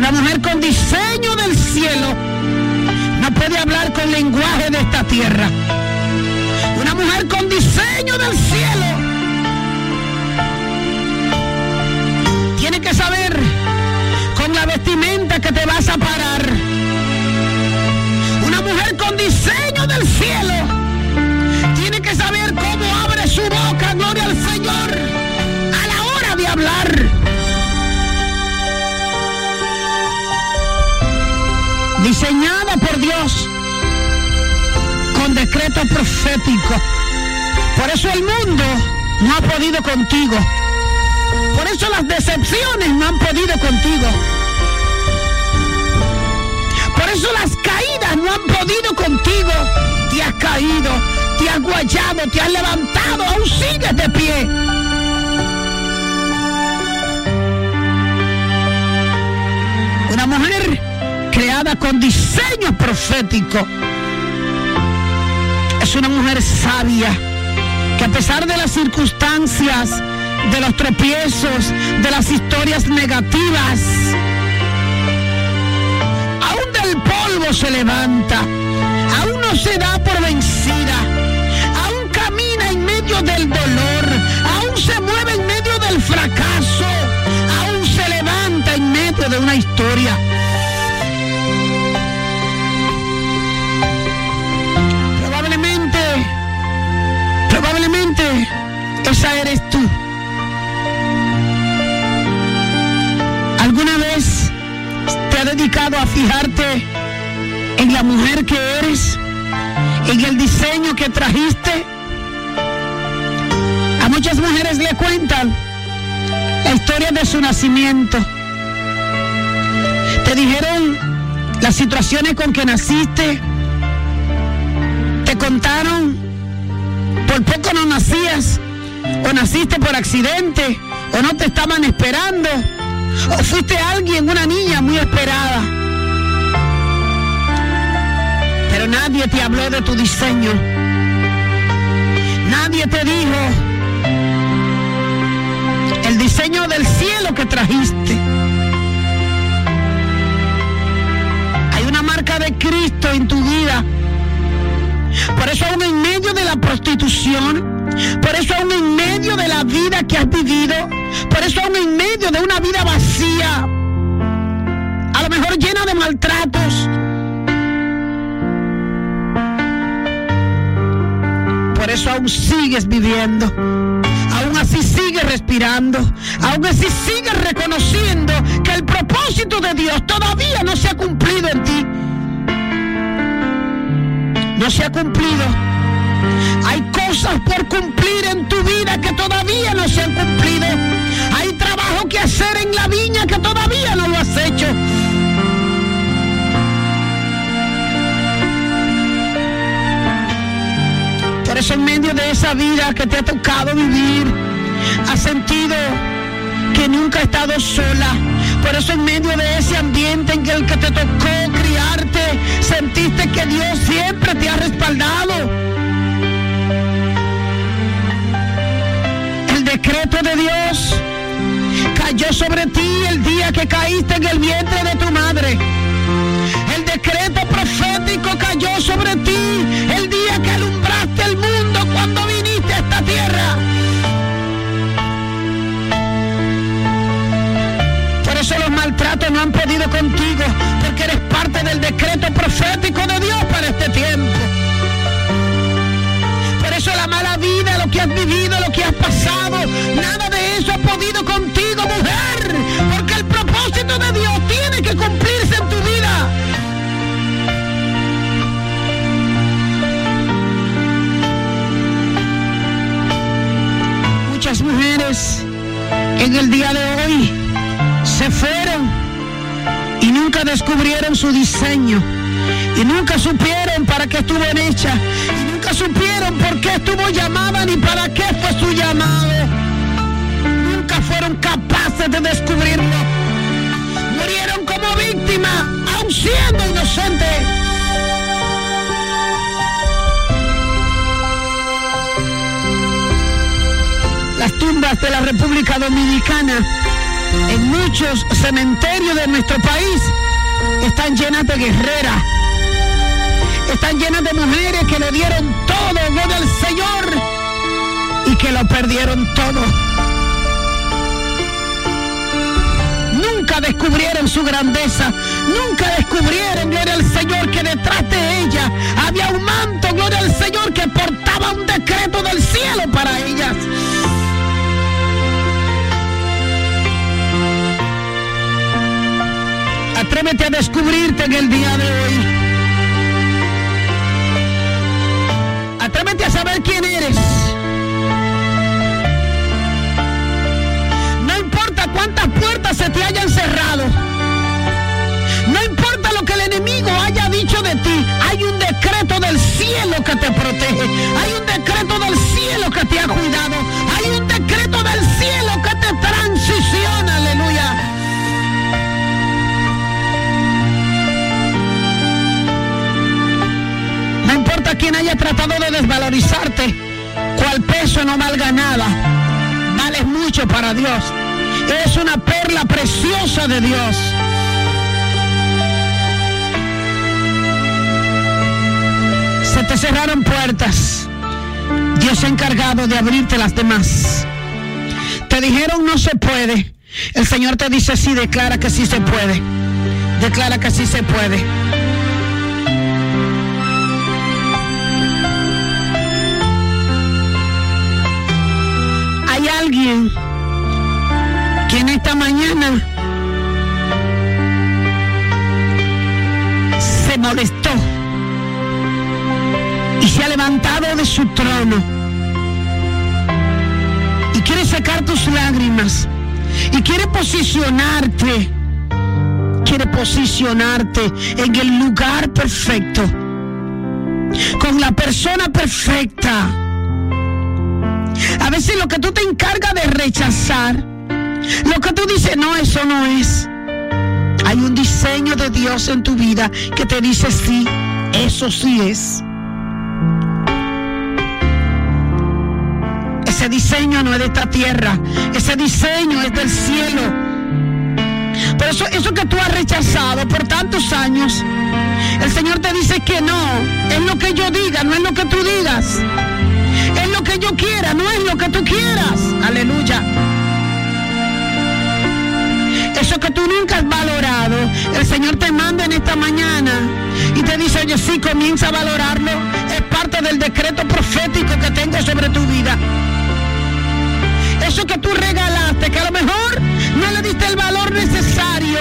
Una mujer con diseño del cielo no puede hablar con lenguaje de esta tierra. Una mujer con diseño del cielo tiene que saber con la vestimenta que te vas a parar. Una mujer con diseño del cielo tiene que saber cómo abre su boca, gloria por Dios con decreto profético. Por eso el mundo no ha podido contigo. Por eso las decepciones no han podido contigo. Por eso las caídas no han podido contigo. Te has caído, te has guayado, te has levantado, aún sigues de pie. Con diseño profético. Es una mujer sabia que a pesar de las circunstancias, de los tropiezos, de las historias negativas, aún del polvo se levanta, aún no se da por vencida, aún camina en medio del dolor, aún se mueve en medio del fracaso, aún se levanta en medio de una historia. Eres tú. ¿Alguna vez te has dedicado a fijarte en la mujer que eres? ¿En el diseño que trajiste? A muchas mujeres le cuentan la historia de su nacimiento. Te dijeron las situaciones con que naciste. Te contaron por poco no nacías. O naciste por accidente. O no te estaban esperando. O fuiste alguien, una niña muy esperada. Pero nadie te habló de tu diseño. Nadie te dijo el diseño del cielo que trajiste. Hay una marca de Cristo en tu vida. Por eso aún en medio de la prostitución, por eso aún en medio de la vida que has vivido, por eso aún en medio de una vida vacía, a lo mejor llena de maltratos, por eso aún sigues viviendo, aún así sigues respirando, aún así sigues reconociendo que el propósito de Dios todavía no se ha cumplido en ti. no se ha cumplido. Hay cosas por cumplir en tu vida que todavía no se han cumplido. Hay trabajo que hacer en la viña que todavía no lo has hecho. Por eso en medio de esa vida que te ha tocado vivir, has sentido que nunca has estado sola. Por eso en medio de ese ambiente en el que te tocó criarte, sentiste que Dios siempre te ha respaldado. Decreto de Dios cayó sobre ti el día que caíste en el vientre de tu madre. El decreto profético cayó sobre ti vivido, lo que has pasado, nada de eso ha podido contigo, mujer, porque el propósito de Dios tiene que cumplirse en tu vida. Muchas mujeres en el día de hoy se fueron y nunca descubrieron su diseño y nunca supieron para qué estuvo hecha y nunca supieron por qué estuvo llamada ni para qué fue su llamado. Nunca fueron capaces de descubrirlo. Murieron como víctimas, aun siendo inocentes. Las tumbas de la República Dominicana en muchos cementerios de nuestro país están llenas de guerreras, están llenas de mujeres que le dieron todo, gloria al Señor, y que lo perdieron todo. Nunca descubrieron su grandeza, nunca descubrieron, gloria al Señor, que detrás de ella había un manto, gloria al Señor, que portaba un decreto del cielo para ellas. Atrévete a descubrirte en el día de hoy. A saber quién eres. No importa cuántas puertas se te hayan cerrado. No importa lo que el enemigo haya dicho de ti. Hay un decreto del cielo que te protege. Hay un decreto del cielo que te ha cuidado. Hay un decreto del cielo que te transiciona. Quién haya tratado de desvalorizarte, cual peso no valga nada. Vales mucho para Dios. Eres una perla preciosa de Dios. Se te cerraron puertas. Dios se ha encargado de abrirte las demás. Te dijeron no se puede. El Señor te dice sí, declara que sí se puede. Declara que sí se puede. Alguien que en esta mañana se molestó y se ha levantado de su trono. Y quiere sacar tus lágrimas. Y quiere posicionarte, quiere posicionarte en el lugar perfecto, con la persona perfecta. A veces lo que tú te encargas de rechazar, lo que tú dices, no, eso no es. Hay un diseño de Dios en tu vida que te dice, sí, eso sí es. Ese diseño no es de esta tierra, ese diseño es del cielo. Por eso, eso que tú has rechazado por tantos años, el Señor te dice que no, es lo que yo diga, no es lo que tú digas. Que yo quiera, no es lo que tú quieras. Aleluya. Eso que tú nunca has valorado, el Señor te manda en esta mañana y te dice, oye, sí, comienza a valorarlo. Es parte del decreto profético que tengo sobre tu vida. Eso que tú regalaste, que a lo mejor no le diste el valor necesario.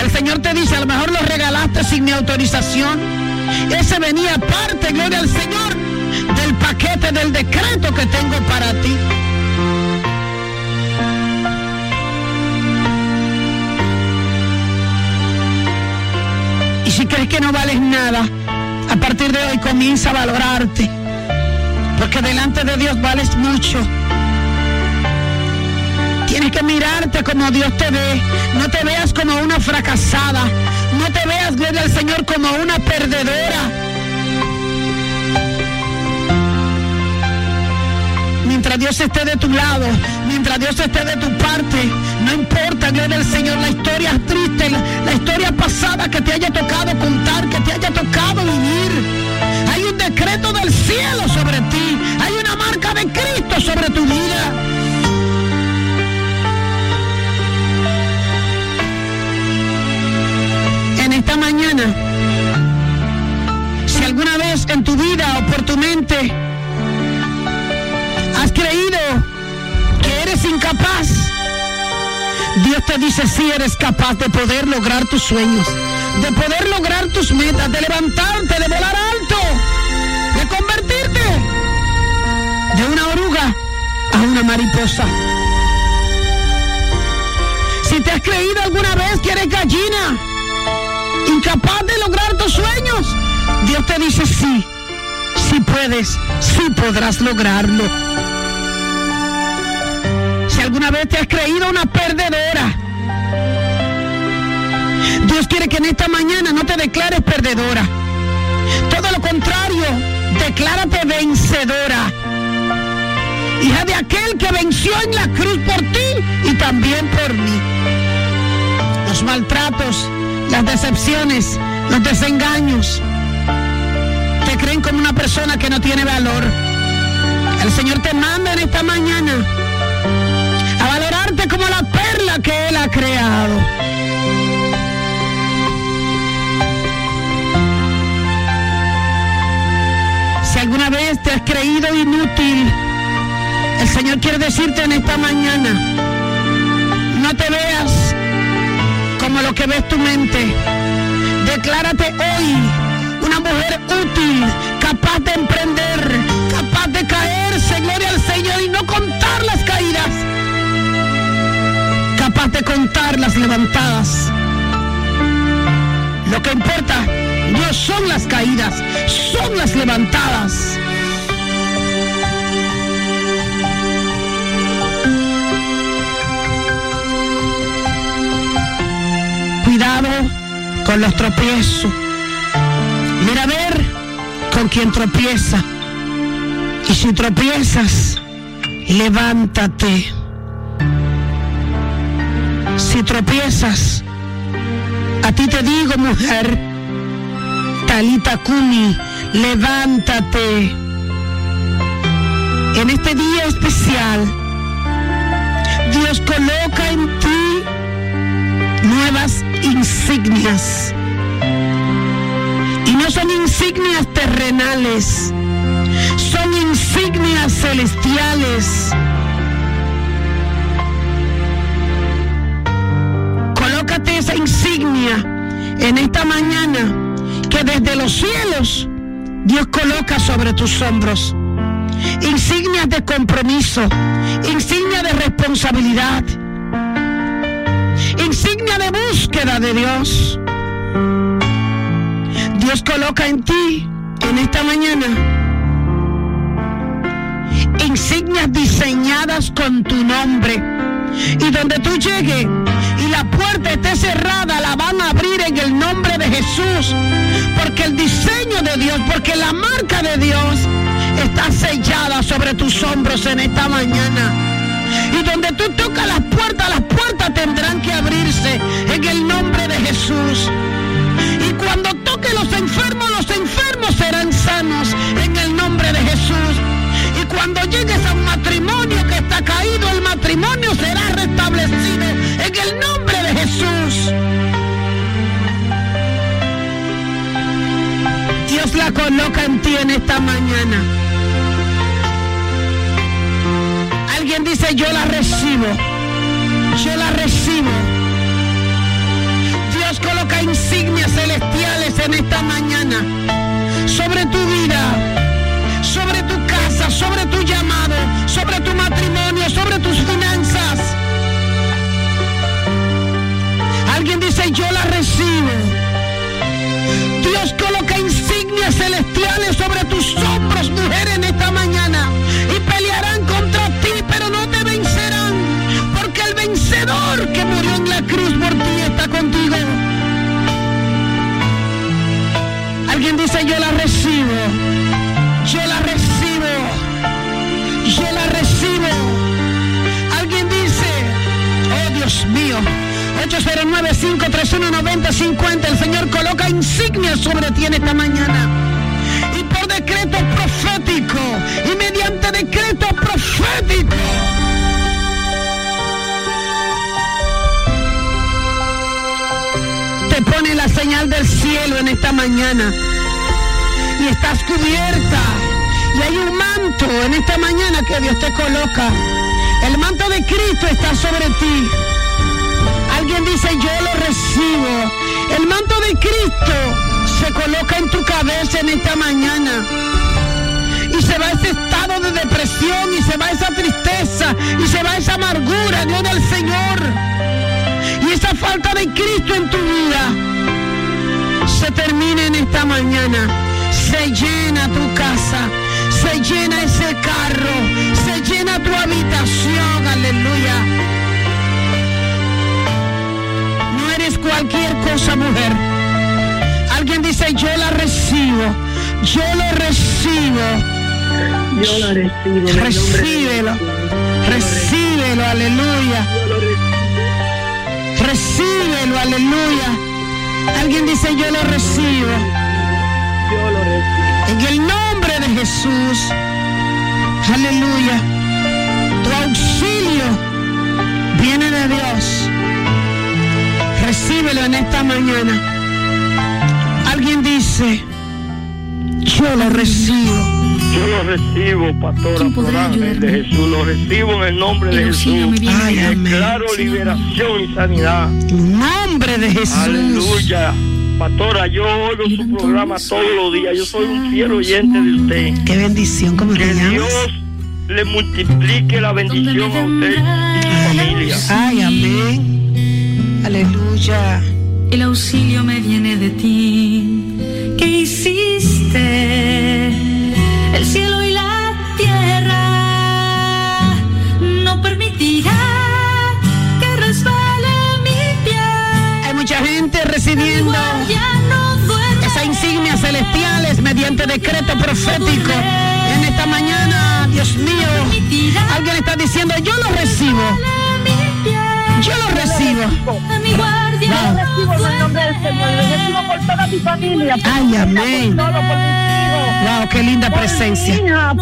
El Señor te dice, a lo mejor lo regalaste sin mi autorización. Ese venía aparte, gloria al Señor, del paquete del decreto que tengo para ti. Y si crees que no vales nada, a partir de hoy comienza a valorarte. Porque delante de Dios vales mucho. Tienes que mirarte como Dios te ve. No te veas como una fracasada. No te veas, gloria al Señor, como una perdedora. Mientras Dios esté de tu lado, mientras Dios esté de tu parte, no importa, gloria al Señor, la historia triste, la, historia pasada que te haya tocado contar, que te haya tocado vivir. Hay un decreto del cielo sobre ti. Hay una marca de Cristo sobre tu vida. En esta mañana, si alguna vez en tu vida o por tu mente creído que eres incapaz, Dios te dice si eres capaz de poder lograr tus sueños, de poder lograr tus metas, de levantarte, de volar alto, de convertirte de una oruga a una mariposa. Si te has creído alguna vez que eres gallina, incapaz de lograr tus sueños, Dios te dice sí, sí puedes, sí podrás lograrlo. Alguna vez te has creído una perdedora, Dios quiere que en esta mañana no te declares perdedora. Todo lo contrario, declárate vencedora. Hija de aquel que venció en la cruz por ti y también por mí. Los maltratos, las decepciones, los desengaños, te creen como una persona que no tiene valor. El Señor te manda en esta mañana valorarte como la perla que Él ha creado. Si alguna vez te has creído inútil, el Señor quiere decirte en esta mañana, no te veas como lo que ves tu mente. Declárate hoy una mujer útil, capaz de emprender, capaz de caerse, gloria al Señor, y no contar las caídas, de contar las levantadas. Lo que importa no son las caídas, son las levantadas. Cuidado con los tropiezos. Mira a ver con quién tropieza. Y si tropiezas, levántate. Si tropiezas, a ti te digo, mujer, Talita Kumi, levántate. En este día especial, Dios coloca en ti nuevas insignias. Y no son insignias terrenales, son insignias celestiales. En esta mañana que desde los cielos Dios coloca sobre tus hombros. Insignias de compromiso, insignia de responsabilidad, insignia de búsqueda de Dios. Dios coloca en ti en esta mañana insignias diseñadas con tu nombre. Y donde tú llegues puerta esté cerrada, la van a abrir en el nombre de Jesús. Porque el diseño de Dios, porque la marca de Dios está sellada sobre tus hombros en esta mañana. Y donde tú tocas las puertas, las puertas tendrán que abrirse en el nombre de Jesús. Y cuando toque los enfermos, los enfermos coloca en ti en esta mañana. Alguien dice, yo la recibo. Yo la recibo. Dios coloca insignias celestiales en esta mañana sobre tu vida, sobre tu casa, sobre tu llamado, sobre tu matrimonio, sobre tus finanzas. Alguien dice, yo la recibo. Dios coloca tus hombros, mujer, en esta mañana. Y pelearán contra ti, pero no te vencerán. Porque el vencedor que murió en la cruz por ti está contigo. Alguien dice, yo la recibo. Yo la recibo. Yo la recibo. Alguien dice, oh Dios mío. 809-531-9050. El Señor coloca insignias sobre ti en esta mañana. Decreto profético. Y mediante decreto profético. Te pone la señal del cielo en esta mañana. Y estás cubierta. Y hay un manto en esta mañana que Dios te coloca. El manto de Cristo está sobre ti. Alguien dice, yo lo recibo. El manto de Cristo se coloca en tu cabeza en esta mañana. Se va ese estado de depresión, y se va esa tristeza, y se va esa amargura, Dios del Señor. Y esa falta de Cristo en tu vida se termina en esta mañana. Se llena tu casa, se llena ese carro, se llena tu habitación, aleluya. No eres cualquier cosa, mujer. Alguien dice, yo la recibo, yo lo recibo. Yo lo recibo. Recíbelo, recíbelo, aleluya. Recíbelo, aleluya. Alguien dice, yo lo recibo. Yo lo recibo. En el nombre de Jesús. Aleluya. Tu auxilio viene de Dios. Recíbelo en esta mañana. Alguien dice, yo lo recibo. Yo lo recibo, pastora, ¿Quién por podrá ángel de? Jesús. Lo recibo en el nombre de Jesús. Ay, amén. Declaro Señor. liberación y sanidad. En nombre de Jesús. Aleluya. Pastora, yo oigo su programa todos los días. Yo soy un fiel oyente de usted. Qué bendición, ¿cómo te Que? Dios le multiplique la bendición a usted y su familia. Ay, amén. Aleluya. El auxilio me viene de ti. ¿Qué hiciste? Recibiendo esas insignias celestiales mediante decreto profético. En esta mañana, Dios mío, alguien está diciendo, yo lo recibo, yo lo recibo. Señor. Lo recibo Ay, amén. Wow, qué linda presencia. Yo.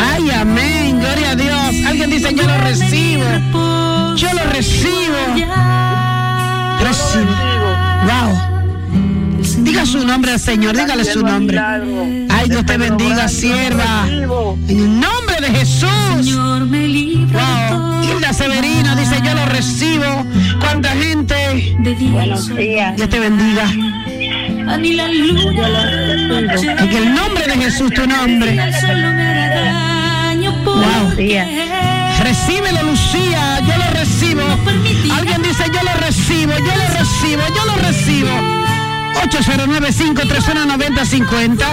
Ay, amén, gloria a Dios. Alguien dice, yo lo recibo, yo lo recibo, recibo. Wow. Diga su nombre al Señor, dígale su nombre. Ay, Dios te bendiga, sierva. En el nombre de Jesús. Señor me libra Wow. Hilda Severino dice, yo lo recibo. Cuánta gente. Buenos días. Dios te bendiga. En el nombre de Jesús, tu nombre. Wow. Recíbelo, Lucía. Yo lo recibo. Alguien dice, yo lo recibo, yo lo recibo, yo lo recibo. 809-531-9050.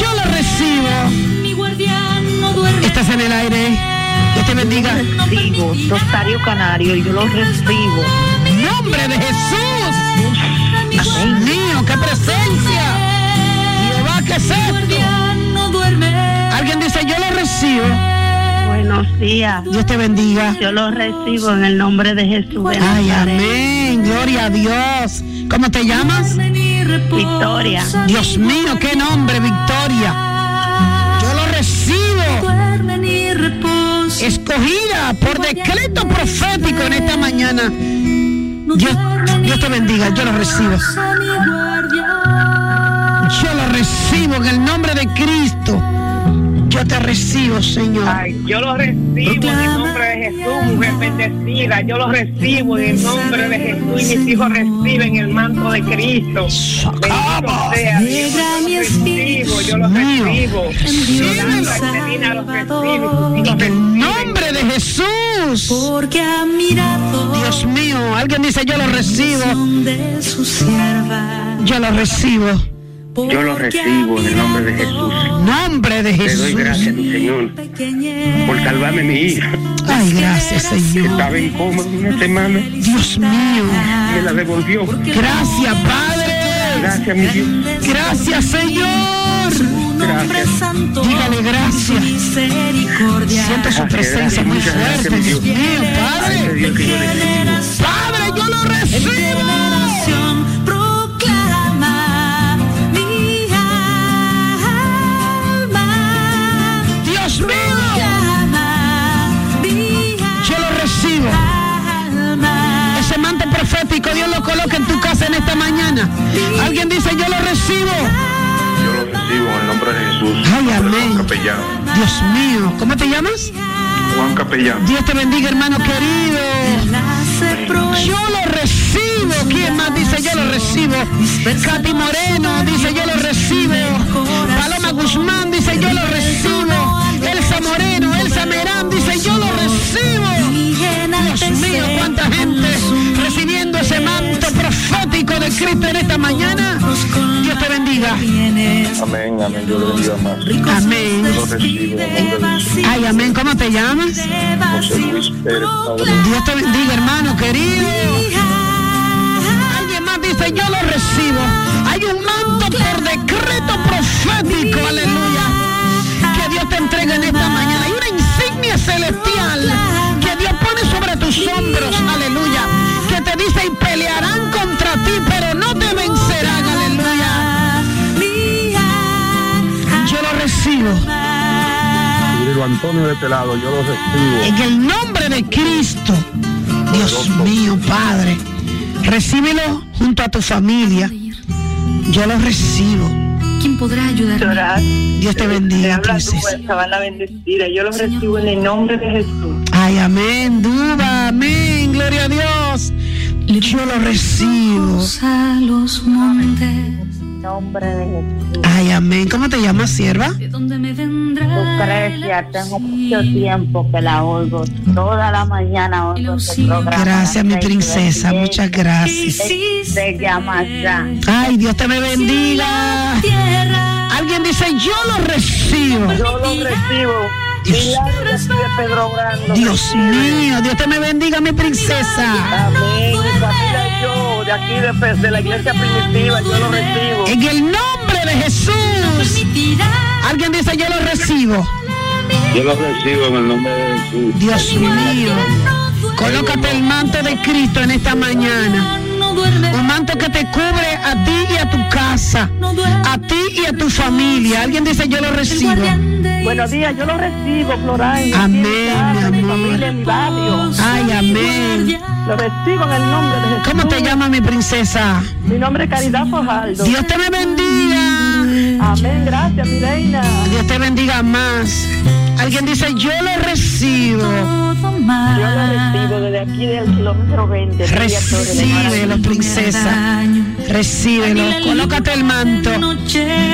Yo lo recibo. mi guardián no duerme. Estás en el aire. Dios te bendiga. Recibo, Rosario Canario, yo lo recibo. Nombre de Jesús. Dios mío, qué presencia. Jehová, ¿qué es Mi esto? guardián no duerme. Alguien dice, yo lo recibo. Buenos días. Dios te bendiga. Yo lo recibo en el nombre de Jesús. de Ay, amén. Gloria a Dios. ¿Cómo te llamas? Victoria. Dios mío, qué nombre, Victoria. Yo lo recibo. Escogida por decreto profético en esta mañana. Dios, Dios te bendiga. Yo lo recibo. Yo lo recibo en el nombre de Cristo. Yo te recibo, Señor. Ay, yo lo recibo en el nombre de Jesús, mujer bendecida. Yo lo recibo en el nombre de Jesús y mis hijos reciben el manto de Cristo. Bendito sea Dios, yo lo recibo, yo lo recibo. En el nombre de Jesús. Porque ha mirado Dios mío, alguien dice yo lo recibo. Yo lo recibo. Yo lo recibo en el nombre de Jesús. Nombre de Te doy gracias, Jesús. mi Señor, por salvarme mi hija. Ay, gracias, Señor. Estaba en coma una semana. Dios mío. Me la devolvió. Gracias, Padre. Gracias, mi Dios. Gracias, Señor. Gracias. santo. Dígale gracias. Misericordia. Siento su presencia muy fuerte, mi Dios mío, Padre. Padre, yo lo recibo. Coloca en tu casa en esta mañana. Alguien dice, yo lo recibo. Yo lo recibo en el nombre de Jesús. Ay, amén. Capellán. Dios mío, ¿cómo te llamas? Juan Capellán. Dios te bendiga, hermano querido. Yo lo recibo. ¿Quién más dice yo lo recibo? Katy Moreno dice yo lo recibo. Paloma Guzmán dice yo lo recibo. Elsa Moreno, Elsa Merán dice yo lo recibo. Dios mío, cuánta gente de Cristo en esta mañana. Dios te bendiga. Amén, amén. Yo le bendiga más. Amén. Ay, amén. ¿Cómo te llamas? José Luis Pérez. Padre. Dios te bendiga, hermano querido. Alguien más dice, yo lo recibo. Hay un manto por decreto profético, aleluya, que Dios te entrega en esta mañana. Hay una insignia celestial que Dios pone sobre tus hombros, aleluya, te y pelearán contra ti, pero no te vencerán, aleluya. Yo lo recibo. Antonio de este lado, yo lo recibo. En el nombre de Cristo, Dios mío, Padre, recíbelo junto a tu familia. Yo lo recibo. ¿Quién podrá ayudarme? Llorar. Dios te Te bendiga, tu princesa. fuerza, van a bendecir. Yo lo recibo en el nombre de Jesús. Ay, amén, duda, amén, gloria a Dios. Yo lo recibo. A los montes. En nombre de Jesús. Ay, amén. ¿Cómo te llamas, sierva? De donde me vendrá. Lucrecia, tengo mucho tiempo que la oigo. Toda la mañana oigo este programa. Gracias, mi princesa. Muchas gracias. Se, se llama ya. Ay, Dios te me bendiga. Alguien dice, yo lo recibo. Yo lo recibo. Pedro Brando. Dios mío, Dios te me bendiga, mi princesa. Amén. Mi familia yo, de aquí de, Pe- de la iglesia primitiva, yo lo recibo. En el nombre de Jesús. Alguien dice, yo lo recibo. Yo lo recibo en el nombre de Jesús. Dios mío. Colócate el manto de Cristo en esta mañana. Un manto que te cubre a ti y a tu casa. A ti y a tu familia. Alguien dice, yo lo recibo. Buenos días, yo lo recibo, Floray. Amén, mi mi amor. familia, en mi barrio. Ay, amén. Lo recibo en el nombre de Jesús. ¿Cómo te llamas, mi princesa? Mi nombre es Caridad Fojaldo. Dios te me bendiga. Amén, gracias, mi reina. Dios te bendiga más. Alguien dice, yo lo recibo. Todo mal. Yo lo recibo desde aquí del kilómetro 20. Recíbelo, princesa. Recíbelo. Colócate el manto.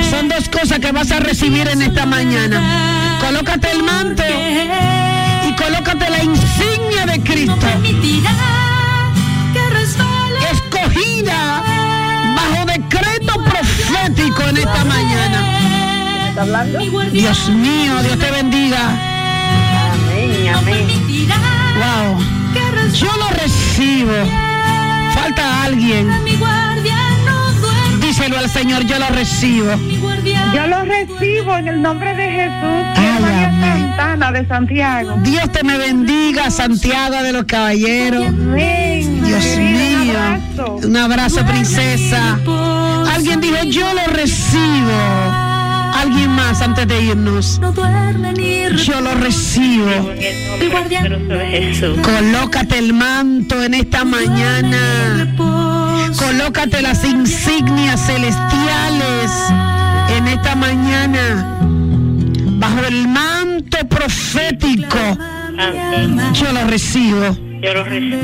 Son dos cosas que vas a recibir en esta mañana. Colócate el manto y colócate la insignia de Cristo. Escogida bajo decreto profético en esta mañana. Dios mío, Dios te bendiga. Amén, Wow. Yo lo recibo. Falta alguien. Díselo al Señor, yo lo recibo. Yo lo recibo en el nombre de Jesús. Ay, María. Santana de Santiago. Dios te me bendiga, Santiago de los Caballeros. Amén. Dios un mío. abrazo. Un abrazo, princesa. Alguien dijo, yo lo recibo. Alguien más antes de irnos. no duerme ni Yo lo recibo. Colócate el manto en esta mañana. Colócate las insignias celestiales en esta mañana. bajo el manto profético. Yo lo recibo. Yo lo recibo.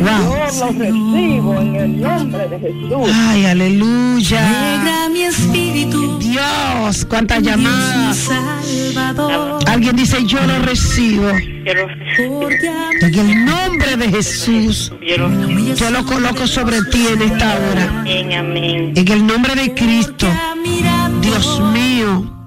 Wow. Yo lo recibo en el nombre de Jesús. Ay, aleluya. Alegra mi espíritu, Dios, cuántas llamadas. Alguien dice, yo lo recibo. Yo lo recibo. porque a En el nombre de Jesús, Yo lo recibo. yo lo coloco sobre ti en esta hora. Amén, amén. En el nombre de Cristo, Dios mío,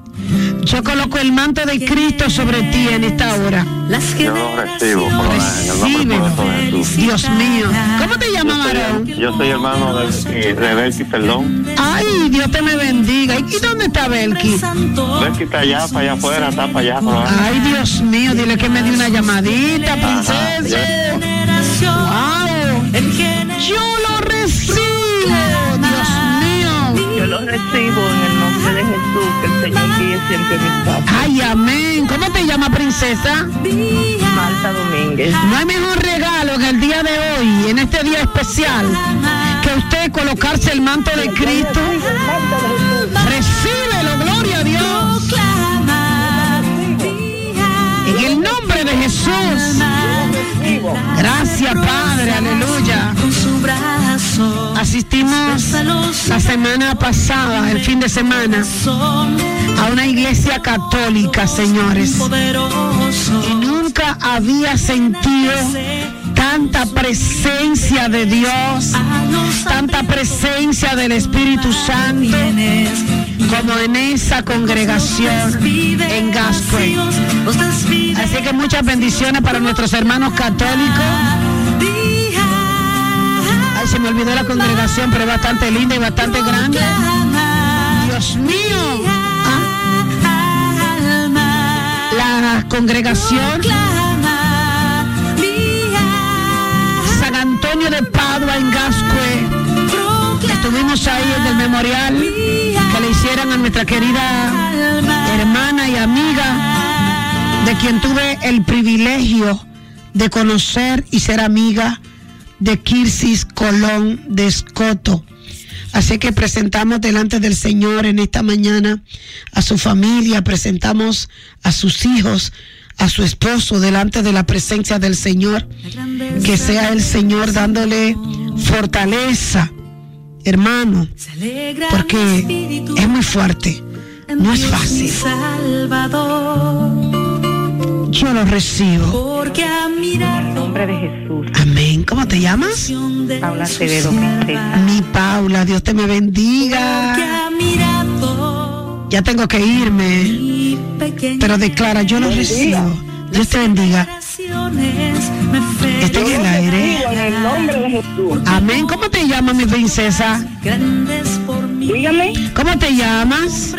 yo coloco el manto de Cristo sobre ti en esta hora. las Yo lo recibo, por en el nombre poderoso de Jesús. Dios mío. ¿Cómo te llamas, yo soy hermano de, eh, de Belki, perdón. Ay, Dios te me bendiga. ¿Y dónde está Belki? Belki está allá, para allá afuera, está para allá. Por. Ay, Dios mío, dile que me dé una llamadita, princesa. Wow. Yo lo recibo, Dios mío. Yo lo recibo en el de Jesús. Que el Señor guíe siempre mis pasos. Ay, amén. ¿Cómo te llama, princesa? Marta Domínguez. No hay mejor regalo en el día de hoy, en este día especial, que usted colocarse el manto de Cristo. Recíbelo, gloria a Dios. En el nombre de Jesús. Gracias, Padre, aleluya. Asistimos la semana pasada, el fin de semana, a una iglesia católica, señores. Y nunca había sentido tanta presencia de Dios, tanta presencia del Espíritu Santo como en esa congregación en Gascue. Así que muchas bendiciones para nuestros hermanos católicos. Se me olvidó la congregación, pero es bastante linda y bastante grande. Dios mío. Ah, La congregación San Antonio de Padua en Gascue. Estuvimos ahí en el memorial que le hicieron a nuestra querida hermana y amiga, de quien tuve el privilegio de conocer y ser amiga de Kirsis Colón de Escoto. Así que presentamos delante del Señor en esta mañana a su familia, presentamos a sus hijos, a su esposo delante de la presencia del Señor. Que sea el Señor dándole fortaleza, hermano, porque es muy fuerte, no es fácil. Yo lo recibo. Porque a mirar de Jesús. Amén. ¿Cómo te llamas? Paula Acevedo, princesa. Mi Paula, Dios te me bendiga. Ya tengo que irme, pero declara, yo lo recibo. Dios te bendiga. Está en el aire. En el nombre de Jesús. Amén. ¿Cómo te llamas, mi princesa? Dígame. ¿Cómo te llamas?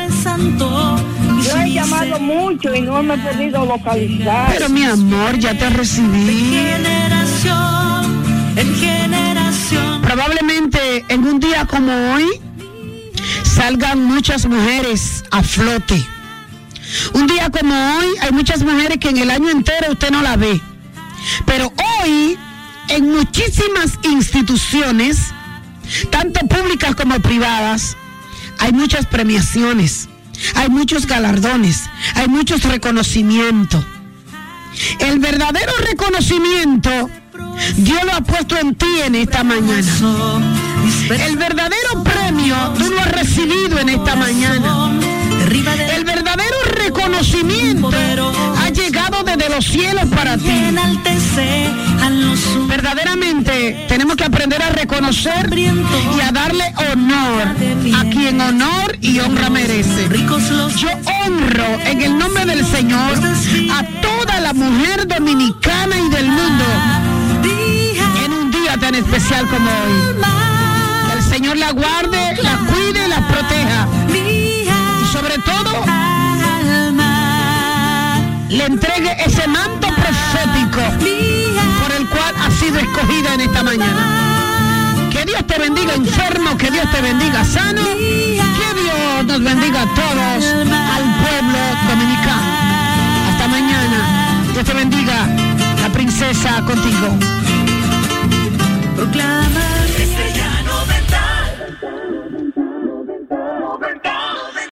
Yo he llamado mucho y no me he podido localizar. Pero mi amor, ya te recibí. en generación. Probablemente en un día como hoy salgan muchas mujeres a flote. Un día como hoy hay muchas mujeres que en el año entero usted no la ve. Pero hoy en muchísimas instituciones, tanto públicas como privadas, hay muchas premiaciones, hay muchos galardones, hay muchos reconocimientos. El verdadero reconocimiento Dios lo ha puesto en ti en esta mañana. El verdadero premio tú lo has recibido en esta mañana. El verdadero reconocimiento los cielos para ti. Verdaderamente tenemos que aprender a reconocer y a darle honor a quien honor y honra merece. Yo honro en el nombre del Señor a toda la mujer dominicana y del mundo en un día tan especial como hoy. El Señor la guarde, la cuide y la proteja. Y sobre todo, le entregue ese manto profético por el cual ha sido escogida en esta mañana. Que Dios te bendiga enfermo, que Dios te bendiga sano, que Dios nos bendiga a todos, al pueblo dominicano. Hasta mañana, Dios te bendiga, la princesa contigo.